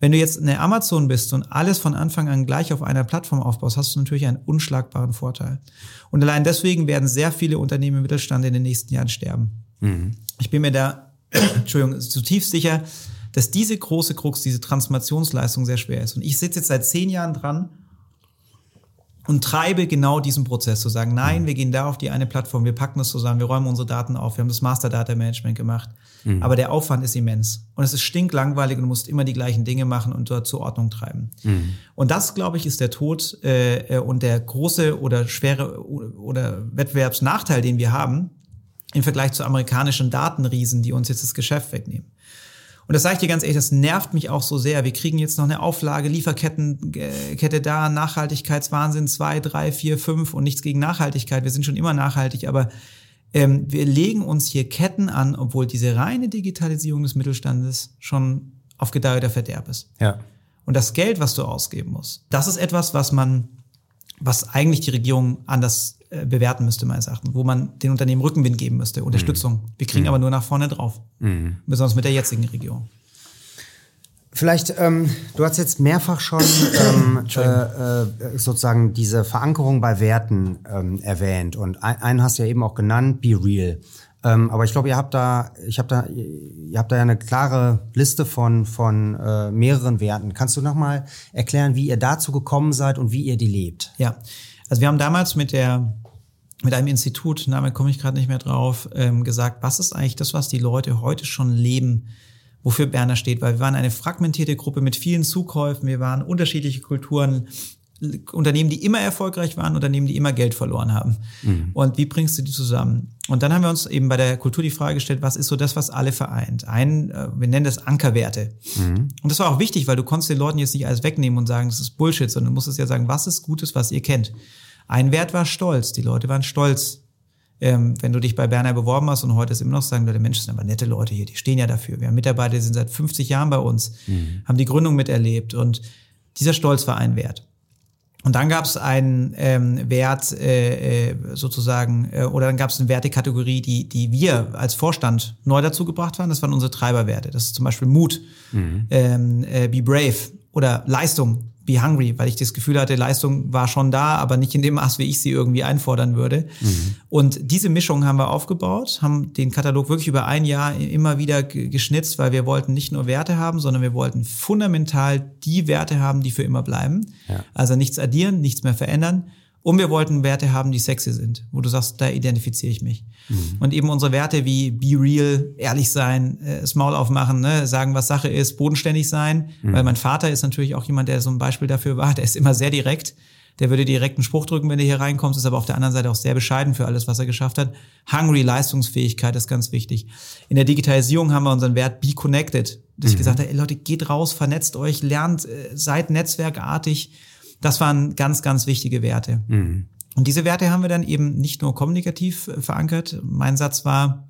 Wenn du jetzt eine Amazon bist und alles von Anfang an gleich auf einer Plattform aufbaust, hast du natürlich einen unschlagbaren Vorteil. Und allein deswegen werden sehr viele Unternehmen im Mittelstand in den nächsten Jahren sterben. Mhm. Ich bin mir da, <clears throat> Entschuldigung, zutiefst sicher, dass diese große Krux, diese Transformationsleistung sehr schwer ist. Und ich sitze jetzt seit zehn Jahren dran und treibe genau diesen Prozess zu sagen, nein, wir gehen da auf die eine Plattform, wir packen das zusammen, wir räumen unsere Daten auf, wir haben das Master Data Management gemacht. Mhm. Aber der Aufwand ist immens. Und es ist stinklangweilig und du musst immer die gleichen Dinge machen und dort zur Ordnung treiben. Mhm. Und das, glaube ich, ist der Tod äh, äh und der große oder schwere oder Wettbewerbsnachteil, den wir haben im Vergleich zu amerikanischen Datenriesen, die uns jetzt das Geschäft wegnehmen. Und das sage ich dir ganz ehrlich, das nervt mich auch so sehr. Wir kriegen jetzt noch eine Auflage, Lieferkette da, Nachhaltigkeitswahnsinn, zwei, drei, vier, fünf und nichts gegen Nachhaltigkeit. Wir sind schon immer nachhaltig, aber ähm, wir legen uns hier Ketten an, obwohl diese reine Digitalisierung des Mittelstandes schon auf Gedeih oder Verderb ist. Ja. Und das Geld, was du ausgeben musst, das ist etwas, was man, was eigentlich die Regierung anders äh, bewerten müsste, meines Erachtens, wo man den Unternehmen Rückenwind geben müsste, Unterstützung. Mhm. Wir kriegen mhm. aber nur nach vorne drauf. Mhm. Besonders mit der jetzigen Regierung. Vielleicht, ähm, du hast jetzt mehrfach schon ähm, <coughs> äh, äh, sozusagen diese Verankerung bei Werten ähm, erwähnt und ein, einen hast du ja eben auch genannt, Be Real. Ähm, aber ich glaube, ihr habt da, ich habe da, ihr habt da ja eine klare Liste von von äh, mehreren Werten. Kannst du noch mal erklären, wie ihr dazu gekommen seid und wie ihr die lebt? Ja, also wir haben damals mit der mit einem Institut, Name komme ich gerade nicht mehr drauf, ähm, gesagt, was ist eigentlich das, was die Leute heute schon leben, wofür Berner steht, weil wir waren eine fragmentierte Gruppe mit vielen Zukäufen, wir waren unterschiedliche Kulturen, Unternehmen, die immer erfolgreich waren, Unternehmen, die immer Geld verloren haben. Mhm. Und wie bringst du die zusammen? Und dann haben wir uns eben bei der Kultur die Frage gestellt, was ist so das, was alle vereint? Ein, äh, wir nennen das Ankerwerte. Mhm. Und das war auch wichtig, weil du konntest den Leuten jetzt nicht alles wegnehmen und sagen, das ist Bullshit, sondern du musstest ja sagen, was ist Gutes, was ihr kennt? Ein Wert war Stolz. Die Leute waren stolz. Ähm, wenn du dich bei Berner beworben hast und heute ist immer noch sagen, Leute, Menschen sind aber nette Leute hier, die stehen ja dafür. Wir haben Mitarbeiter, die sind seit 50 Jahren bei uns, mhm. haben die Gründung miterlebt und dieser Stolz war ein Wert. Und dann gab es einen ähm, Wert äh, äh, sozusagen, äh, oder dann gab es eine Wertekategorie, die, die wir als Vorstand neu dazu gebracht waren. Das waren unsere Treiberwerte. Das ist zum Beispiel Mut, mhm. ähm, äh, Be Brave oder Leistung, Be Hungry, weil ich das Gefühl hatte, Leistung war schon da, aber nicht in dem Maß, wie ich sie irgendwie einfordern würde. Mhm. Und diese Mischung haben wir aufgebaut, haben den Katalog wirklich über ein Jahr immer wieder geschnitzt, weil wir wollten nicht nur Werte haben, sondern wir wollten fundamental die Werte haben, die für immer bleiben. Ja. Also nichts addieren, nichts mehr verändern. Und wir wollten Werte haben, die sexy sind, wo du sagst, da identifiziere ich mich. Mhm. Und eben unsere Werte wie be real, ehrlich sein, äh, das Maul aufmachen, ne, sagen, was Sache ist, bodenständig sein. Mhm. Weil mein Vater ist natürlich auch jemand, der so ein Beispiel dafür war. Der ist immer sehr direkt. Der würde direkt einen Spruch drücken, wenn du hier reinkommst, ist aber auf der anderen Seite auch sehr bescheiden für alles, was er geschafft hat. Hungry, Leistungsfähigkeit ist ganz wichtig. In der Digitalisierung haben wir unseren Wert Be Connected. Dass mhm. ich gesagt habe, ey Leute, geht raus, vernetzt euch, lernt, äh, seid netzwerkartig. Das waren ganz, ganz wichtige Werte. Mhm. Und diese Werte haben wir dann eben nicht nur kommunikativ äh, verankert. Mein Satz war,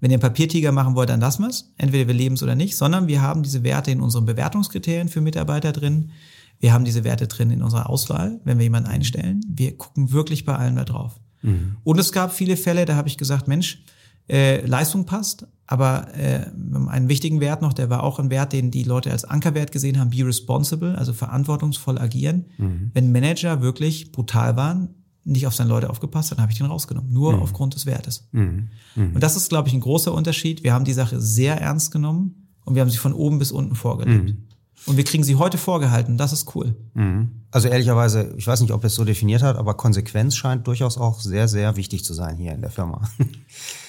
wenn ihr einen Papiertiger machen wollt, dann lassen wir es. Entweder wir leben es oder nicht, sondern wir haben diese Werte in unseren Bewertungskriterien für Mitarbeiter drin. Wir haben diese Werte drin in unserer Auswahl, wenn wir jemanden einstellen. Wir gucken wirklich bei allen da drauf. Mhm. Und es gab viele Fälle, da habe ich gesagt, Mensch, äh, Leistung passt, aber äh, einen wichtigen Wert noch, der war auch ein Wert, den die Leute als Ankerwert gesehen haben, be responsible, also verantwortungsvoll agieren. Mhm. Wenn Manager wirklich brutal waren, nicht auf seine Leute aufgepasst, dann habe ich den rausgenommen, nur mhm. aufgrund des Wertes. Mhm. Mhm. Und das ist, glaube ich, ein großer Unterschied. Wir haben die Sache sehr ernst genommen und wir haben sie von oben bis unten vorgelebt. Mhm. Und wir kriegen sie heute vorgehalten. Das ist cool. Mhm. Also ehrlicherweise, ich weiß nicht, ob es so definiert hat, aber Konsequenz scheint durchaus auch sehr, sehr wichtig zu sein hier in der Firma. <laughs>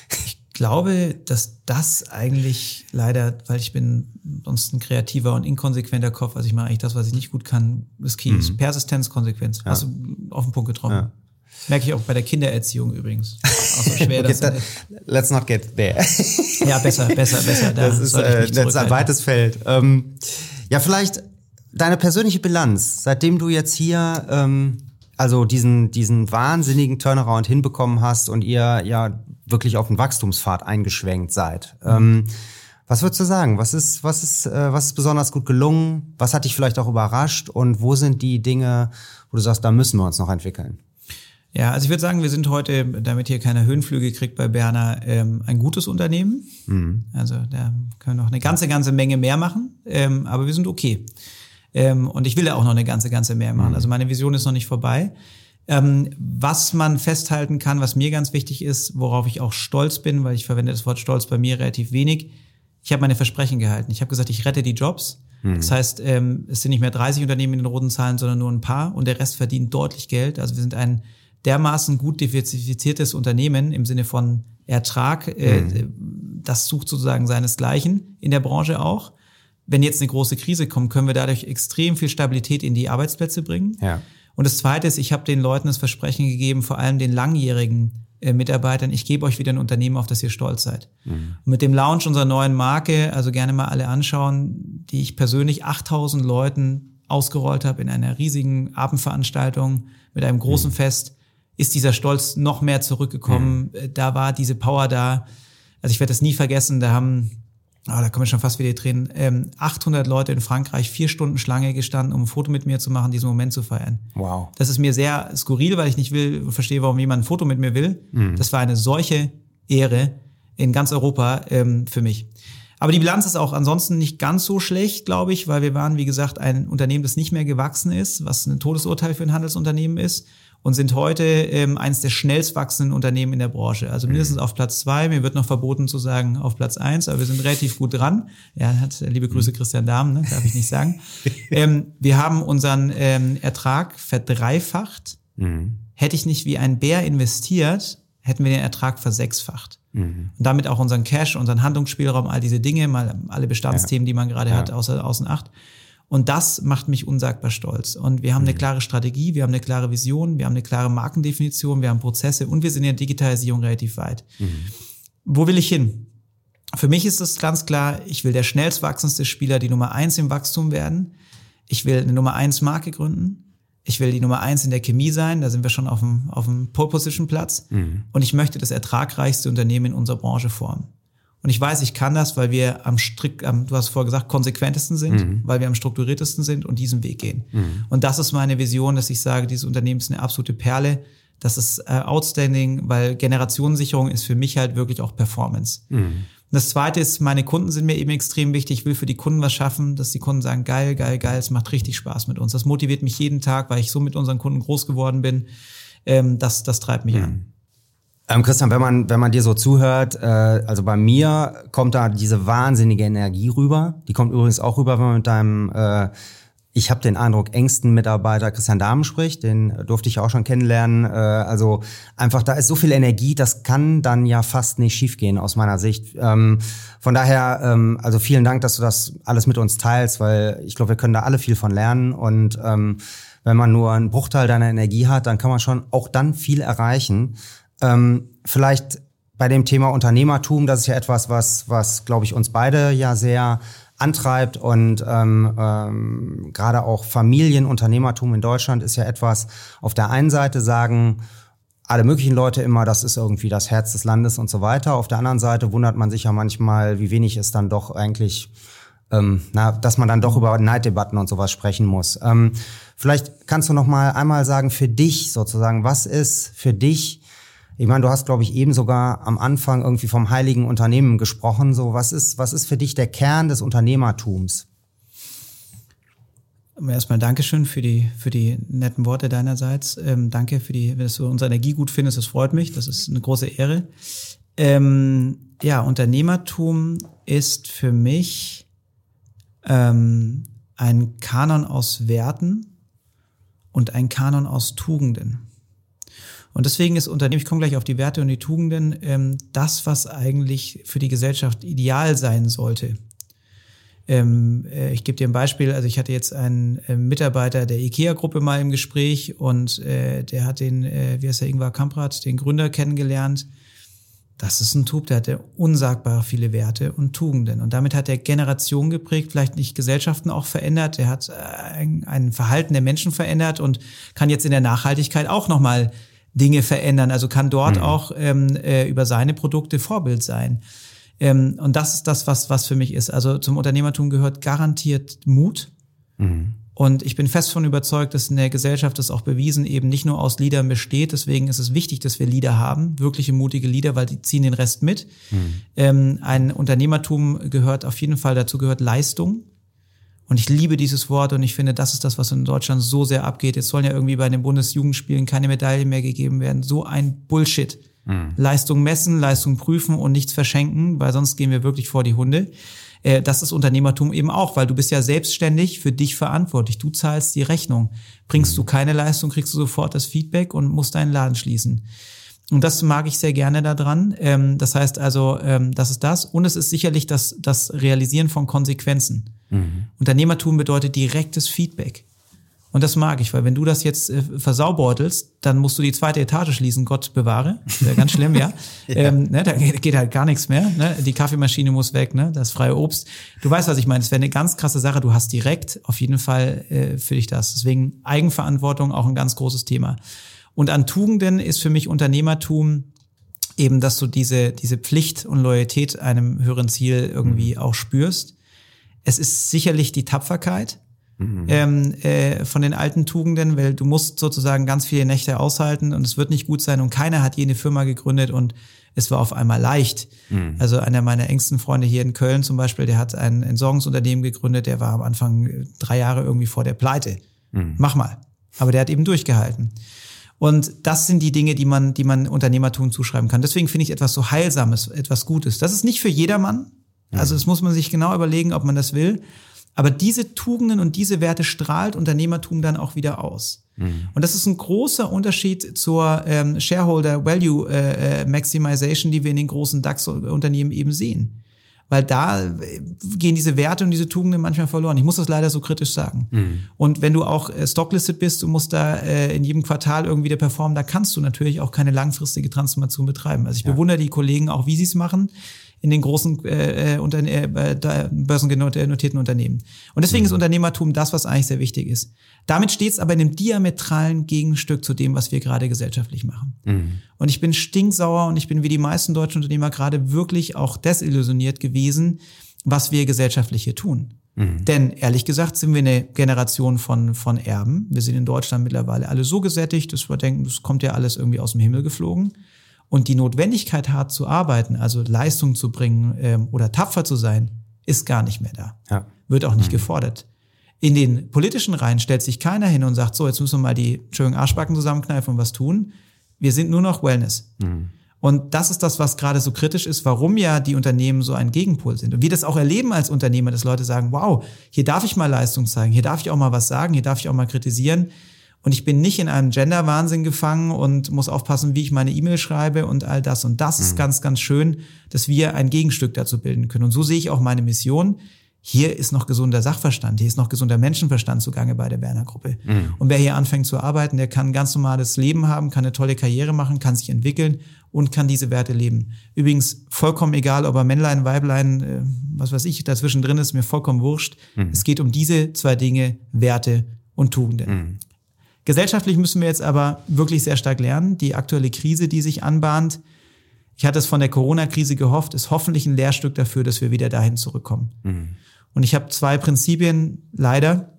glaube, dass das eigentlich leider, weil ich bin sonst ein kreativer und inkonsequenter Kopf, also ich mache eigentlich das, was ich nicht gut kann, das Key mhm. ist Persistenz, Konsequenz. Ja. Hast du auf den Punkt getroffen. Ja. Merke ich auch bei der Kindererziehung übrigens. Auch so schwer, <laughs> das Let's not get there. ja, besser, besser, besser. Da das ist, äh, das ist ein weites Feld. Ähm, ja, vielleicht deine persönliche Bilanz, seitdem du jetzt hier ähm, also diesen, diesen wahnsinnigen Turnaround hinbekommen hast und ihr ja wirklich auf den Wachstumspfad eingeschwenkt seid. Ähm, was würdest du sagen? Was ist, was ist, äh, was ist besonders gut gelungen? Was hat dich vielleicht auch überrascht? Und wo sind die Dinge, wo du sagst, da müssen wir uns noch entwickeln? Ja, also ich würde sagen, wir sind heute, damit hier keine Höhenflüge kriegt bei Berner, ähm, ein gutes Unternehmen. Mhm. Also da können wir noch eine ganze, ganze Menge mehr machen, ähm, aber wir sind okay. Ähm, und ich will da auch noch eine ganze, ganze mehr machen. Mhm. Also meine Vision ist noch nicht vorbei. Ähm, was man festhalten kann, was mir ganz wichtig ist, worauf ich auch stolz bin, weil ich verwende das Wort Stolz bei mir relativ wenig. Ich habe meine Versprechen gehalten. Ich habe gesagt, ich rette die Jobs Mhm. Das heißt, ähm, es sind nicht mehr 30 Unternehmen in den roten Zahlen, sondern nur ein paar und der Rest verdient deutlich Geld. Also wir sind ein dermaßen gut diversifiziertes Unternehmen im Sinne von Ertrag. Äh, mhm. Das sucht sozusagen seinesgleichen in der Branche auch. Wenn jetzt eine große Krise kommt, können wir dadurch extrem viel Stabilität in die Arbeitsplätze bringen. Ja. Und das Zweite ist, ich habe den Leuten das Versprechen gegeben, vor allem den langjährigen äh, Mitarbeitern, ich gebe euch wieder ein Unternehmen, auf das ihr stolz seid. Mhm. Und mit dem Launch unserer neuen Marke, also gerne mal alle anschauen, die ich persönlich 8000 Leuten ausgerollt habe in einer riesigen Abendveranstaltung mit einem großen mhm. Fest, ist dieser Stolz noch mehr zurückgekommen. Mhm. Da war diese Power da. Also ich werde das nie vergessen, da haben oh, da kommen schon fast wieder die Tränen, ähm, 800 Leute in Frankreich, vier Stunden Schlange gestanden, um ein Foto mit mir zu machen, diesen Moment zu feiern. Wow. Das ist mir sehr skurril, weil ich nicht will, verstehe, warum jemand ein Foto mit mir will. Mhm. Das war eine solche Ehre in ganz Europa ähm, für mich. Aber die Bilanz ist auch ansonsten nicht ganz so schlecht, glaube ich, weil wir waren, wie gesagt, ein Unternehmen, das nicht mehr gewachsen ist, was ein Todesurteil für ein Handelsunternehmen ist und sind heute ähm, eines der schnellst wachsenden Unternehmen in der Branche. Also mindestens mhm. auf Platz zwei. Mir wird noch verboten zu sagen auf Platz eins, aber wir sind relativ gut dran. Ja, hat liebe Grüße Christian Dahmen, ne, darf ich nicht sagen. <laughs> ähm, wir haben unseren ähm, Ertrag verdreifacht. Mhm. Hätte ich nicht wie ein Bär investiert, hätten wir den Ertrag versechsfacht. Mhm. Und damit auch unseren Cash, unseren Handlungsspielraum, all diese Dinge, mal alle Bestandsthemen, ja. die man gerade ja. hat, außer außen acht. Und das macht mich unsagbar stolz. Und wir haben eine mhm. klare Strategie, wir haben eine klare Vision, wir haben eine klare Markendefinition, wir haben Prozesse und wir sind in der Digitalisierung relativ weit. Mhm. Wo will ich hin? Für mich ist es ganz klar, ich will der schnellst wachsendste Spieler, die Nummer eins im Wachstum werden. Ich will eine Nummer eins Marke gründen. Ich will die Nummer eins in der Chemie sein. Da sind wir schon auf dem, auf dem Pole Position Platz. Mhm. Und ich möchte das ertragreichste Unternehmen in unserer Branche formen. Und ich weiß, ich kann das, weil wir am strikt, am, du hast vorher gesagt, konsequentesten sind, mhm. weil wir am strukturiertesten sind und diesen Weg gehen. Mhm. Und das ist meine Vision, dass ich sage, dieses Unternehmen ist eine absolute Perle. Das ist äh, outstanding, weil Generationensicherung ist für mich halt wirklich auch Performance. Mhm. Das zweite ist, meine Kunden sind mir eben extrem wichtig. Ich will für die Kunden was schaffen, dass die Kunden sagen, geil, geil, geil, es macht richtig Spaß mit uns. Das motiviert mich jeden Tag, weil ich so mit unseren Kunden groß geworden bin. Ähm, das, das treibt mich mhm. an. Ähm, Christian, wenn man, wenn man dir so zuhört, äh, also bei mir kommt da diese wahnsinnige Energie rüber. Die kommt übrigens auch rüber, wenn man mit deinem, äh, ich habe den Eindruck, engsten Mitarbeiter Christian Dahmen spricht. Den durfte ich auch schon kennenlernen. Äh, also einfach, da ist so viel Energie, das kann dann ja fast nicht schiefgehen aus meiner Sicht. Ähm, von daher, ähm, also vielen Dank, dass du das alles mit uns teilst, weil ich glaube, wir können da alle viel von lernen und ähm, wenn man nur einen Bruchteil deiner Energie hat, dann kann man schon auch dann viel erreichen. Ähm, vielleicht bei dem Thema Unternehmertum, das ist ja etwas, was, was glaube ich, uns beide ja sehr antreibt und ähm, ähm, gerade auch Familienunternehmertum in Deutschland ist ja etwas, auf der einen Seite sagen alle möglichen Leute immer, das ist irgendwie das Herz des Landes und so weiter. Auf der anderen Seite wundert man sich ja manchmal, wie wenig es dann doch eigentlich, ähm, na, dass man dann doch über Neiddebatten und sowas sprechen muss. Ähm, vielleicht kannst du noch mal einmal sagen, für dich sozusagen, was ist für dich ich meine, du hast, glaube ich, eben sogar am Anfang irgendwie vom heiligen Unternehmen gesprochen. So, was ist, was ist für dich der Kern des Unternehmertums? Erstmal Dankeschön für die, für die netten Worte deinerseits. Ähm, danke für die, dass du unsere Energie gut findest. Das freut mich. Das ist eine große Ehre. Ähm, ja, Unternehmertum ist für mich ähm, ein Kanon aus Werten und ein Kanon aus Tugenden. Und deswegen ist Unternehmen, ich komme gleich auf die Werte und die Tugenden, ähm, das, was eigentlich für die Gesellschaft ideal sein sollte. Ähm, äh, ich gebe dir ein Beispiel, also ich hatte jetzt einen äh, Mitarbeiter der IKEA-Gruppe mal im Gespräch und äh, der hat den, äh, wie heißt der, Ingvar Kamprad, den Gründer kennengelernt. Das ist ein Typ, der hatte unsagbar viele Werte und Tugenden. Und damit hat er Generationen geprägt, vielleicht nicht Gesellschaften auch verändert. Er hat äh, ein, ein Verhalten der Menschen verändert und kann jetzt in der Nachhaltigkeit auch nochmal Dinge verändern. Also kann dort mhm. auch ähm, äh, über seine Produkte Vorbild sein. Ähm, und das ist das, was, was für mich ist. Also zum Unternehmertum gehört garantiert Mut. Mhm. Und ich bin fest von überzeugt, dass in der Gesellschaft das auch bewiesen eben nicht nur aus Leadern besteht. Deswegen ist es wichtig, dass wir Leader haben, wirkliche mutige Leader, weil die ziehen den Rest mit. Mhm. Ähm, ein Unternehmertum gehört auf jeden Fall dazu gehört Leistung. Und ich liebe dieses Wort und ich finde, das ist das, was in Deutschland so sehr abgeht. Jetzt sollen ja irgendwie bei den Bundesjugendspielen keine Medaillen mehr gegeben werden. So ein Bullshit. Mhm. Leistung messen, Leistung prüfen und nichts verschenken, weil sonst gehen wir wirklich vor die Hunde. Äh, das ist Unternehmertum eben auch, weil du bist ja selbstständig für dich verantwortlich. Du zahlst die Rechnung. Bringst du keine Leistung, kriegst du sofort das Feedback und musst deinen Laden schließen. Und das mag ich sehr gerne daran. Ähm, das heißt also, ähm, das ist das. Und es ist sicherlich das, das Realisieren von Konsequenzen. Mhm. Unternehmertum bedeutet direktes Feedback. Und das mag ich, weil wenn du das jetzt äh, versaubeutelst, dann musst du die zweite Etage schließen, Gott bewahre. Das wäre ganz schlimm, ja. <laughs> ja. Ähm, ne, da geht halt gar nichts mehr. Ne? Die Kaffeemaschine muss weg, ne? das freie Obst. Du weißt, was ich meine. Es wäre eine ganz krasse Sache. Du hast direkt auf jeden Fall äh, für dich das. Deswegen Eigenverantwortung auch ein ganz großes Thema. Und an Tugenden ist für mich Unternehmertum eben, dass du diese, diese Pflicht und Loyalität einem höheren Ziel irgendwie mhm. auch spürst. Es ist sicherlich die Tapferkeit mhm. ähm, äh, von den alten Tugenden, weil du musst sozusagen ganz viele Nächte aushalten und es wird nicht gut sein und keiner hat jene Firma gegründet und es war auf einmal leicht. Mhm. Also einer meiner engsten Freunde hier in Köln zum Beispiel, der hat ein Entsorgungsunternehmen gegründet, der war am Anfang drei Jahre irgendwie vor der Pleite. Mhm. Mach mal. Aber der hat eben durchgehalten. Und das sind die Dinge, die man, die man Unternehmertum zuschreiben kann. Deswegen finde ich etwas so Heilsames, etwas Gutes. Das ist nicht für jedermann. Also das muss man sich genau überlegen, ob man das will. Aber diese Tugenden und diese Werte strahlt Unternehmertum dann auch wieder aus. Mhm. Und das ist ein großer Unterschied zur ähm, Shareholder Value äh, äh, Maximization, die wir in den großen DAX-Unternehmen eben sehen. Weil da äh, gehen diese Werte und diese Tugenden manchmal verloren. Ich muss das leider so kritisch sagen. Mhm. Und wenn du auch äh, stocklisted bist, du musst da äh, in jedem Quartal irgendwie der performen, da kannst du natürlich auch keine langfristige Transformation betreiben. Also ich ja. bewundere die Kollegen auch, wie sie es machen in den großen äh, äh, unter, äh, börsennotierten Unternehmen. Und deswegen mhm. ist Unternehmertum das, was eigentlich sehr wichtig ist. Damit steht es aber in einem diametralen Gegenstück zu dem, was wir gerade gesellschaftlich machen. Mhm. Und ich bin stinksauer und ich bin wie die meisten deutschen Unternehmer gerade wirklich auch desillusioniert gewesen, was wir gesellschaftlich hier tun. Mhm. Denn ehrlich gesagt sind wir eine Generation von, von Erben. Wir sind in Deutschland mittlerweile alle so gesättigt, dass wir denken, das kommt ja alles irgendwie aus dem Himmel geflogen. Und die Notwendigkeit, hart zu arbeiten, also Leistung zu bringen ähm, oder tapfer zu sein, ist gar nicht mehr da. Ja. Wird auch nicht mhm. gefordert. In den politischen Reihen stellt sich keiner hin und sagt, so, jetzt müssen wir mal die Entschuldigung, Arschbacken zusammenkneifen und was tun. Wir sind nur noch Wellness. Mhm. Und das ist das, was gerade so kritisch ist, warum ja die Unternehmen so ein Gegenpol sind. Und wir das auch erleben als Unternehmer, dass Leute sagen, wow, hier darf ich mal Leistung zeigen, hier darf ich auch mal was sagen, hier darf ich auch mal kritisieren. Und ich bin nicht in einem Gender-Wahnsinn gefangen und muss aufpassen, wie ich meine E-Mail schreibe und all das. Und das mhm. ist ganz, ganz schön, dass wir ein Gegenstück dazu bilden können. Und so sehe ich auch meine Mission. Hier ist noch gesunder Sachverstand, hier ist noch gesunder Menschenverstand zugange bei der Berner Gruppe. Mhm. Und wer hier anfängt zu arbeiten, der kann ein ganz normales Leben haben, kann eine tolle Karriere machen, kann sich entwickeln und kann diese Werte leben. Übrigens vollkommen egal, ob er Männlein, Weiblein, äh, was weiß ich, dazwischen drin ist, mir vollkommen wurscht. Mhm. Es geht um diese zwei Dinge, Werte und Tugenden. Gesellschaftlich müssen wir jetzt aber wirklich sehr stark lernen. Die aktuelle Krise, die sich anbahnt, ich hatte es von der Corona-Krise gehofft, ist hoffentlich ein Lehrstück dafür, dass wir wieder dahin zurückkommen. Mhm. Und ich habe zwei Prinzipien, leider,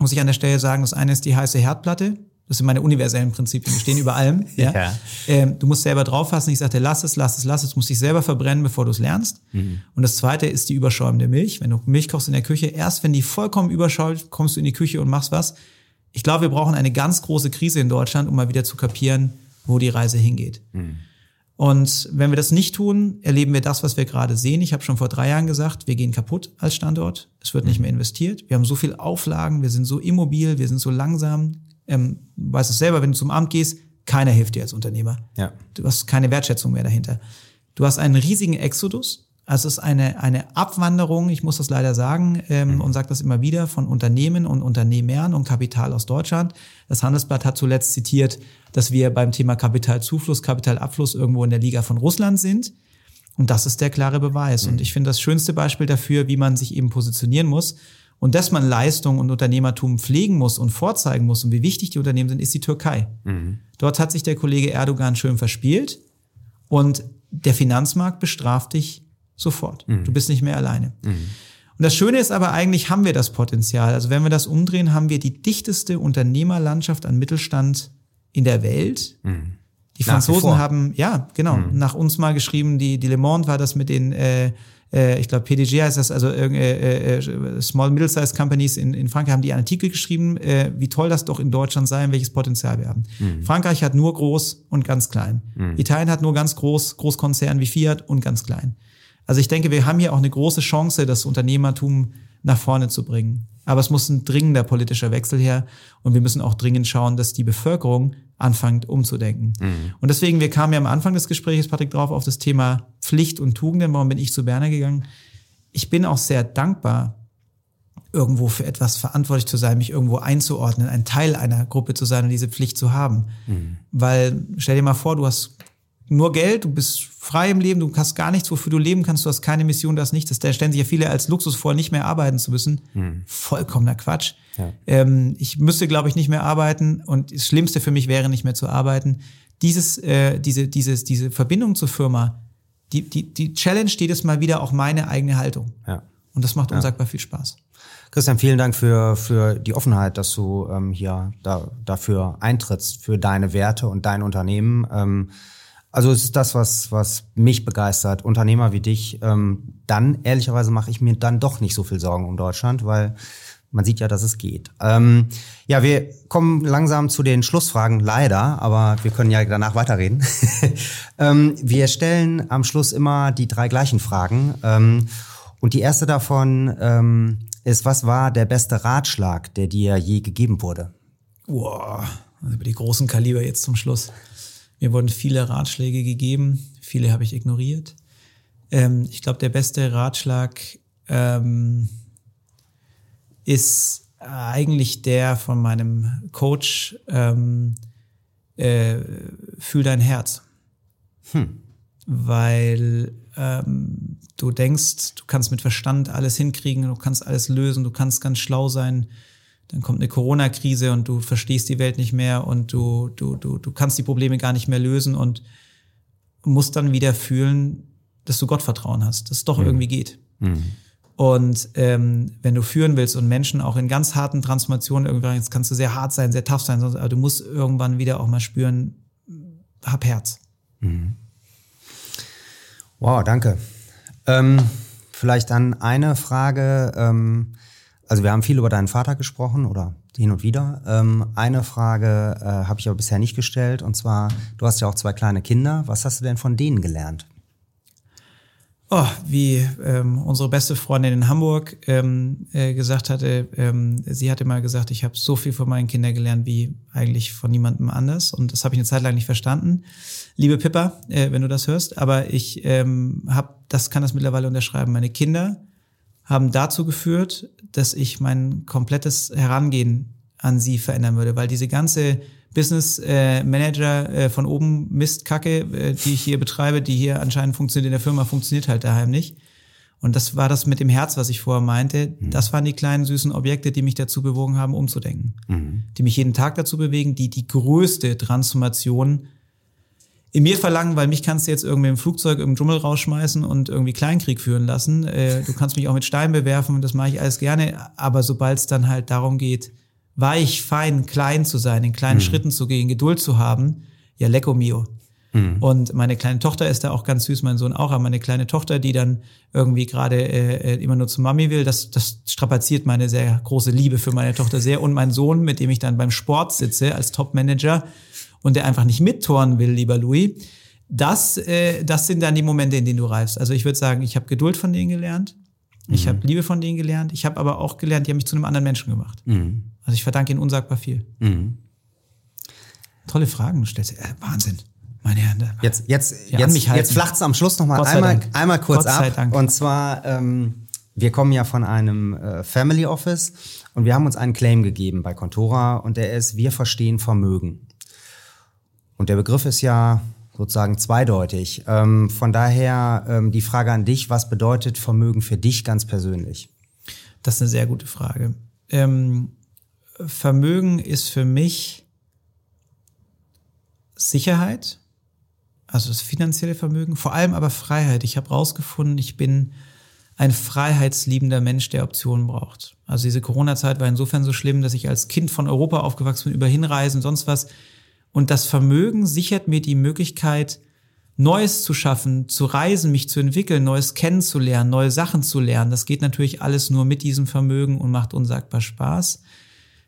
muss ich an der Stelle sagen. Das eine ist die heiße Herdplatte. Das sind meine universellen Prinzipien, die stehen über allem. <laughs> Ja? ja. Ähm, du musst selber drauffassen. Ich sagte, lass es, lass es, lass es. Du musst dich selber verbrennen, bevor du es lernst. Mhm. Und das zweite ist die überschäumende Milch. Wenn du Milch kochst in der Küche, erst wenn die vollkommen überschäumt, kommst du in die Küche und machst was. Ich glaube, wir brauchen eine ganz große Krise in Deutschland, um mal wieder zu kapieren, wo die Reise hingeht. Mhm. Und wenn wir das nicht tun, erleben wir das, was wir gerade sehen. Ich habe schon vor drei Jahren gesagt, wir gehen kaputt als Standort. Es wird nicht mehr investiert. Wir haben so viel Auflagen, wir sind so immobil, wir sind so langsam. Ähm, du weißt es selber, wenn du zum Amt gehst, keiner hilft dir als Unternehmer. Ja. Du hast keine Wertschätzung mehr dahinter. Du hast einen riesigen Exodus. Also es ist eine, eine Abwanderung, ich muss das leider sagen ähm, mhm. und sage das immer wieder, von Unternehmen und Unternehmern und Kapital aus Deutschland. Das Handelsblatt hat zuletzt zitiert, dass wir beim Thema Kapitalzufluss, Kapitalabfluss irgendwo in der Liga von Russland sind. Und das ist der klare Beweis. Mhm. Und ich finde das schönste Beispiel dafür, wie man sich eben positionieren muss. Und dass man Leistung und Unternehmertum pflegen muss und vorzeigen muss und wie wichtig die Unternehmen sind, ist die Türkei. Mhm. Dort hat sich der Kollege Erdogan schön verspielt und der Finanzmarkt bestraft dich Sofort. Mhm. Du bist nicht mehr alleine. Mhm. Und das Schöne ist aber eigentlich, haben wir das Potenzial. Also wenn wir das umdrehen, haben wir die dichteste Unternehmerlandschaft an Mittelstand in der Welt. Mhm. Die Franzosen haben, ja, genau, mhm. nach uns mal geschrieben, die, die Le Monde war das mit den, äh, äh, ich glaube, PDG heißt das, also äh, äh, Small Middle-Sized Companies in, in Frankreich haben die einen Artikel geschrieben, äh, wie toll das doch in Deutschland sei und welches Potenzial wir haben. Mhm. Frankreich hat nur groß und ganz klein. Mhm. Italien hat nur ganz groß, Großkonzern wie Fiat und ganz klein. Also ich denke, wir haben hier auch eine große Chance, das Unternehmertum nach vorne zu bringen. Aber es muss ein dringender politischer Wechsel her und wir müssen auch dringend schauen, dass die Bevölkerung anfängt umzudenken. Mhm. Und deswegen, wir kamen ja am Anfang des Gesprächs, Patrick, drauf auf das Thema Pflicht und Tugenden. Warum bin ich zu Berner gegangen? Ich bin auch sehr dankbar, irgendwo für etwas verantwortlich zu sein, mich irgendwo einzuordnen, ein Teil einer Gruppe zu sein und diese Pflicht zu haben. Mhm. Weil stell dir mal vor, du hast nur Geld, du bist frei im Leben, du hast gar nichts, wofür du leben kannst, du hast keine Mission, du hast nichts. Da stellen sich ja viele als Luxus vor, nicht mehr arbeiten zu müssen. Mhm. Vollkommener Quatsch. Ja. Ähm, ich müsste, glaube ich, nicht mehr arbeiten und das Schlimmste für mich wäre, nicht mehr zu arbeiten. Dieses, äh, diese, dieses, diese Verbindung zur Firma, die, die, die Challenge jedes Mal wieder auch meine eigene Haltung. Ja. Und das macht unsagbar viel Spaß. Christian, vielen Dank für, für die Offenheit, dass du ähm, hier da, dafür eintrittst, für deine Werte und dein Unternehmen. Ähm, also es ist das, was, was mich begeistert. Unternehmer wie dich. Ähm, dann, ehrlicherweise, mache ich mir dann doch nicht so viel Sorgen um Deutschland, weil man sieht ja, dass es geht. Ähm, ja, wir kommen langsam zu den Schlussfragen, leider, aber wir können ja danach weiterreden. <laughs> ähm, wir stellen am Schluss immer die drei gleichen Fragen. Ähm, und die erste davon ähm, ist, was war der beste Ratschlag, der dir je gegeben wurde? Also über die großen Kaliber jetzt zum Schluss. Mir wurden viele Ratschläge gegeben, viele habe ich ignoriert. Ähm, ich glaube, der beste Ratschlag ähm, ist eigentlich der von meinem Coach, ähm, äh, fühl dein Herz. Hm. Weil ähm, du denkst, du kannst mit Verstand alles hinkriegen, du kannst alles lösen, du kannst ganz schlau sein. Dann kommt eine Corona-Krise und du verstehst die Welt nicht mehr und du, du, du, du kannst die Probleme gar nicht mehr lösen und musst dann wieder fühlen, dass du Gottvertrauen hast, dass es doch mhm. irgendwie geht. Mhm. Und ähm, wenn du führen willst und Menschen auch in ganz harten Transformationen irgendwann, jetzt kannst du sehr hart sein, sehr tough sein, aber du musst irgendwann wieder auch mal spüren, hab Herz. Mhm. Wow, danke. Ähm, vielleicht dann eine Frage. Ähm, also wir haben viel über deinen Vater gesprochen oder hin und wieder. Ähm, eine Frage äh, habe ich aber bisher nicht gestellt und zwar, du hast ja auch zwei kleine Kinder. Was hast du denn von denen gelernt? Oh, wie ähm, unsere beste Freundin in Hamburg ähm, äh, gesagt hatte, ähm, sie hatte mal gesagt, ich habe so viel von meinen Kindern gelernt wie eigentlich von niemandem anders. Und das habe ich eine Zeit lang nicht verstanden. Liebe Pippa, äh, wenn du das hörst, aber ich ähm, hab, das kann das mittlerweile unterschreiben. Meine Kinder haben dazu geführt, dass ich mein komplettes Herangehen an sie verändern würde, weil diese ganze Business äh, Manager äh, von oben Mistkacke, äh, die ich hier betreibe, die hier anscheinend funktioniert in der Firma, funktioniert halt daheim nicht. Und das war das mit dem Herz, was ich vorher meinte. Mhm. Das waren die kleinen süßen Objekte, die mich dazu bewogen haben, umzudenken. Mhm. Die mich jeden Tag dazu bewegen, die die größte Transformation in mir verlangen, weil mich kannst du jetzt irgendwie im Flugzeug im Dschungel rausschmeißen und irgendwie Kleinkrieg führen lassen. Äh, du kannst mich auch mit Steinen bewerfen und das mache ich alles gerne. Aber sobald es dann halt darum geht, weich, fein, klein zu sein, in kleinen mhm. Schritten zu gehen, Geduld zu haben, ja, lecco mio. Mhm. Und meine kleine Tochter ist da auch ganz süß, mein Sohn auch, aber meine kleine Tochter, die dann irgendwie gerade äh, äh, immer nur zu Mami will, das, das strapaziert meine sehr große Liebe für meine Tochter sehr. Und mein Sohn, mit dem ich dann beim Sport sitze als Top-Manager und der einfach nicht mittoren will, lieber Louis, das, äh, das sind dann die Momente, in denen du reifst. Also ich würde sagen, ich habe Geduld von denen gelernt. Ich mhm. habe Liebe von denen gelernt. Ich habe aber auch gelernt, die haben mich zu einem anderen Menschen gemacht. Mhm. Also ich verdanke ihnen unsagbar viel. Mhm. Tolle Fragen du stellst. Äh, Wahnsinn. Meine Herren. Jetzt, jetzt, jetzt, jetzt flacht's am Schluss nochmal einmal, einmal kurz ab. Dank. Und zwar, ähm, wir kommen ja von einem äh, Family Office und wir haben uns einen Claim gegeben bei Contora und der ist, wir verstehen Vermögen. Und der Begriff ist ja sozusagen zweideutig. Ähm, von daher ähm, die Frage an dich, was bedeutet Vermögen für dich ganz persönlich? Das ist eine sehr gute Frage. Ähm, Vermögen ist für mich Sicherheit, also das finanzielle Vermögen, vor allem aber Freiheit. Ich habe rausgefunden, ich bin ein freiheitsliebender Mensch, der Optionen braucht. Also diese Corona-Zeit war insofern so schlimm, dass ich als Kind von Europa aufgewachsen bin, über Hinreisen, sonst was. Und das Vermögen sichert mir die Möglichkeit, Neues zu schaffen, zu reisen, mich zu entwickeln, Neues kennenzulernen, neue Sachen zu lernen. Das geht natürlich alles nur mit diesem Vermögen und macht unsagbar Spaß.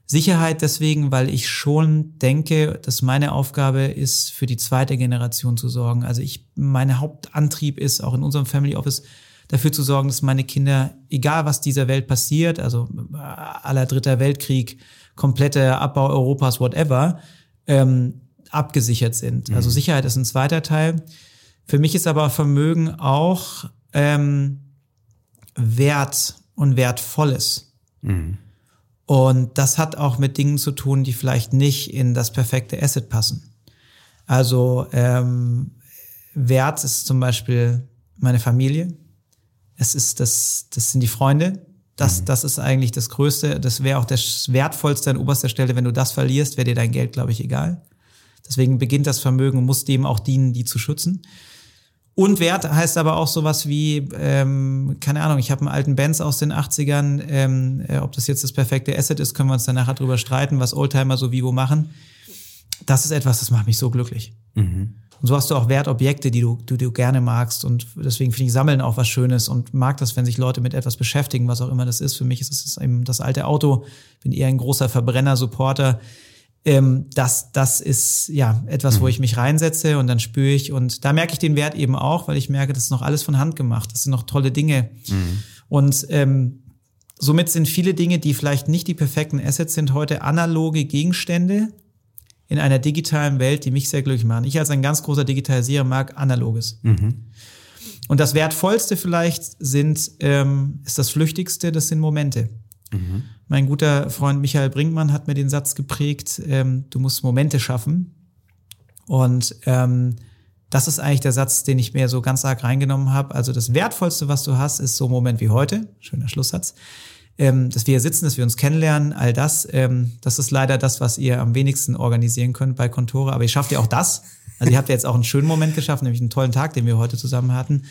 Sicherheit deswegen, weil ich schon denke, dass meine Aufgabe ist, für die zweite Generation zu sorgen. Also ich, mein Hauptantrieb ist auch in unserem Family Office, dafür zu sorgen, dass meine Kinder, egal was dieser Welt passiert, also äh, aller dritter Weltkrieg, kompletter Abbau Europas, whatever, ähm, abgesichert sind. Mhm. Also Sicherheit ist ein zweiter Teil. Für mich ist aber Vermögen auch ähm, Wert und Wertvolles. Mhm. Und das hat auch mit Dingen zu tun, die vielleicht nicht in das perfekte Asset passen. Also ähm, Wert ist zum Beispiel meine Familie. Es ist das, das sind die Freunde. Das, mhm. das ist eigentlich das Größte. Das wäre auch das Wertvollste an oberster Stelle. Wenn du das verlierst, wäre dir dein Geld, glaube ich, egal. Deswegen beginnt das Vermögen und muss dem auch dienen, die zu schützen. Und Wert heißt aber auch sowas wie, ähm, keine Ahnung, ich habe einen alten Benz aus den 80ern, ähm, äh, ob das jetzt das perfekte Asset ist, können wir uns dann nachher drüber streiten, was Oldtimer so wie wo machen. Das ist etwas, das macht mich so glücklich. Mhm. Und so hast du auch Wertobjekte, die du, die du gerne magst. Und deswegen finde ich Sammeln auch was Schönes und mag das, wenn sich Leute mit etwas beschäftigen, was auch immer das ist. Für mich ist es eben das alte Auto. Bin eher ein großer Verbrenner-Supporter ähm, das, das ist ja etwas, mhm. wo ich mich reinsetze und dann spüre ich und da merke ich den Wert eben auch, weil ich merke, das ist noch alles von Hand gemacht. Das sind noch tolle Dinge. Mhm. Und ähm, somit sind viele Dinge, die vielleicht nicht die perfekten Assets sind, heute analoge Gegenstände in einer digitalen Welt, die mich sehr glücklich machen. Ich als ein ganz großer Digitalisierer mag Analoges. Mhm. Und das Wertvollste vielleicht sind, ähm, ist das Flüchtigste, das sind Momente. Mhm. Mein guter Freund Michael Brinkmann hat mir den Satz geprägt, ähm, du musst Momente schaffen. Und ähm, das ist eigentlich der Satz, den ich mir so ganz arg reingenommen habe. Also das Wertvollste, was du hast, ist so ein Moment wie heute. Schöner Schlusssatz. Ähm, dass wir hier sitzen, dass wir uns kennenlernen, all das, ähm, das ist leider das, was ihr am wenigsten organisieren könnt bei Kontore. Aber ihr schafft ja auch das. Also ihr habt ja jetzt auch einen schönen Moment geschaffen, nämlich einen tollen Tag, den wir heute zusammen hatten.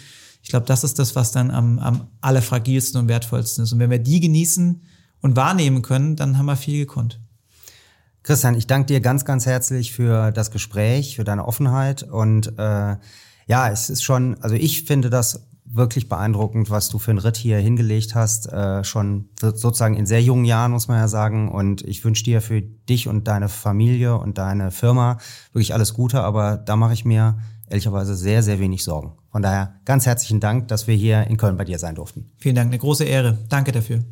Ich glaube, das ist das, was dann am, am allerfragilsten und wertvollsten ist. Und wenn wir die genießen, und wahrnehmen können, dann haben wir viel gekonnt. Christian, ich danke dir ganz, ganz herzlich für das Gespräch, für deine Offenheit und äh, ja, es ist schon, also ich finde das wirklich beeindruckend, was du für einen Ritt hier hingelegt hast, äh, schon sozusagen in sehr jungen Jahren, muss man ja sagen. Und ich wünsche dir für dich und deine Familie und deine Firma wirklich alles Gute, aber da mache ich mir ehrlicherweise sehr, sehr wenig Sorgen. Von daher ganz herzlichen Dank, dass wir hier in Köln bei dir sein durften. Vielen Dank, eine große Ehre. Danke dafür.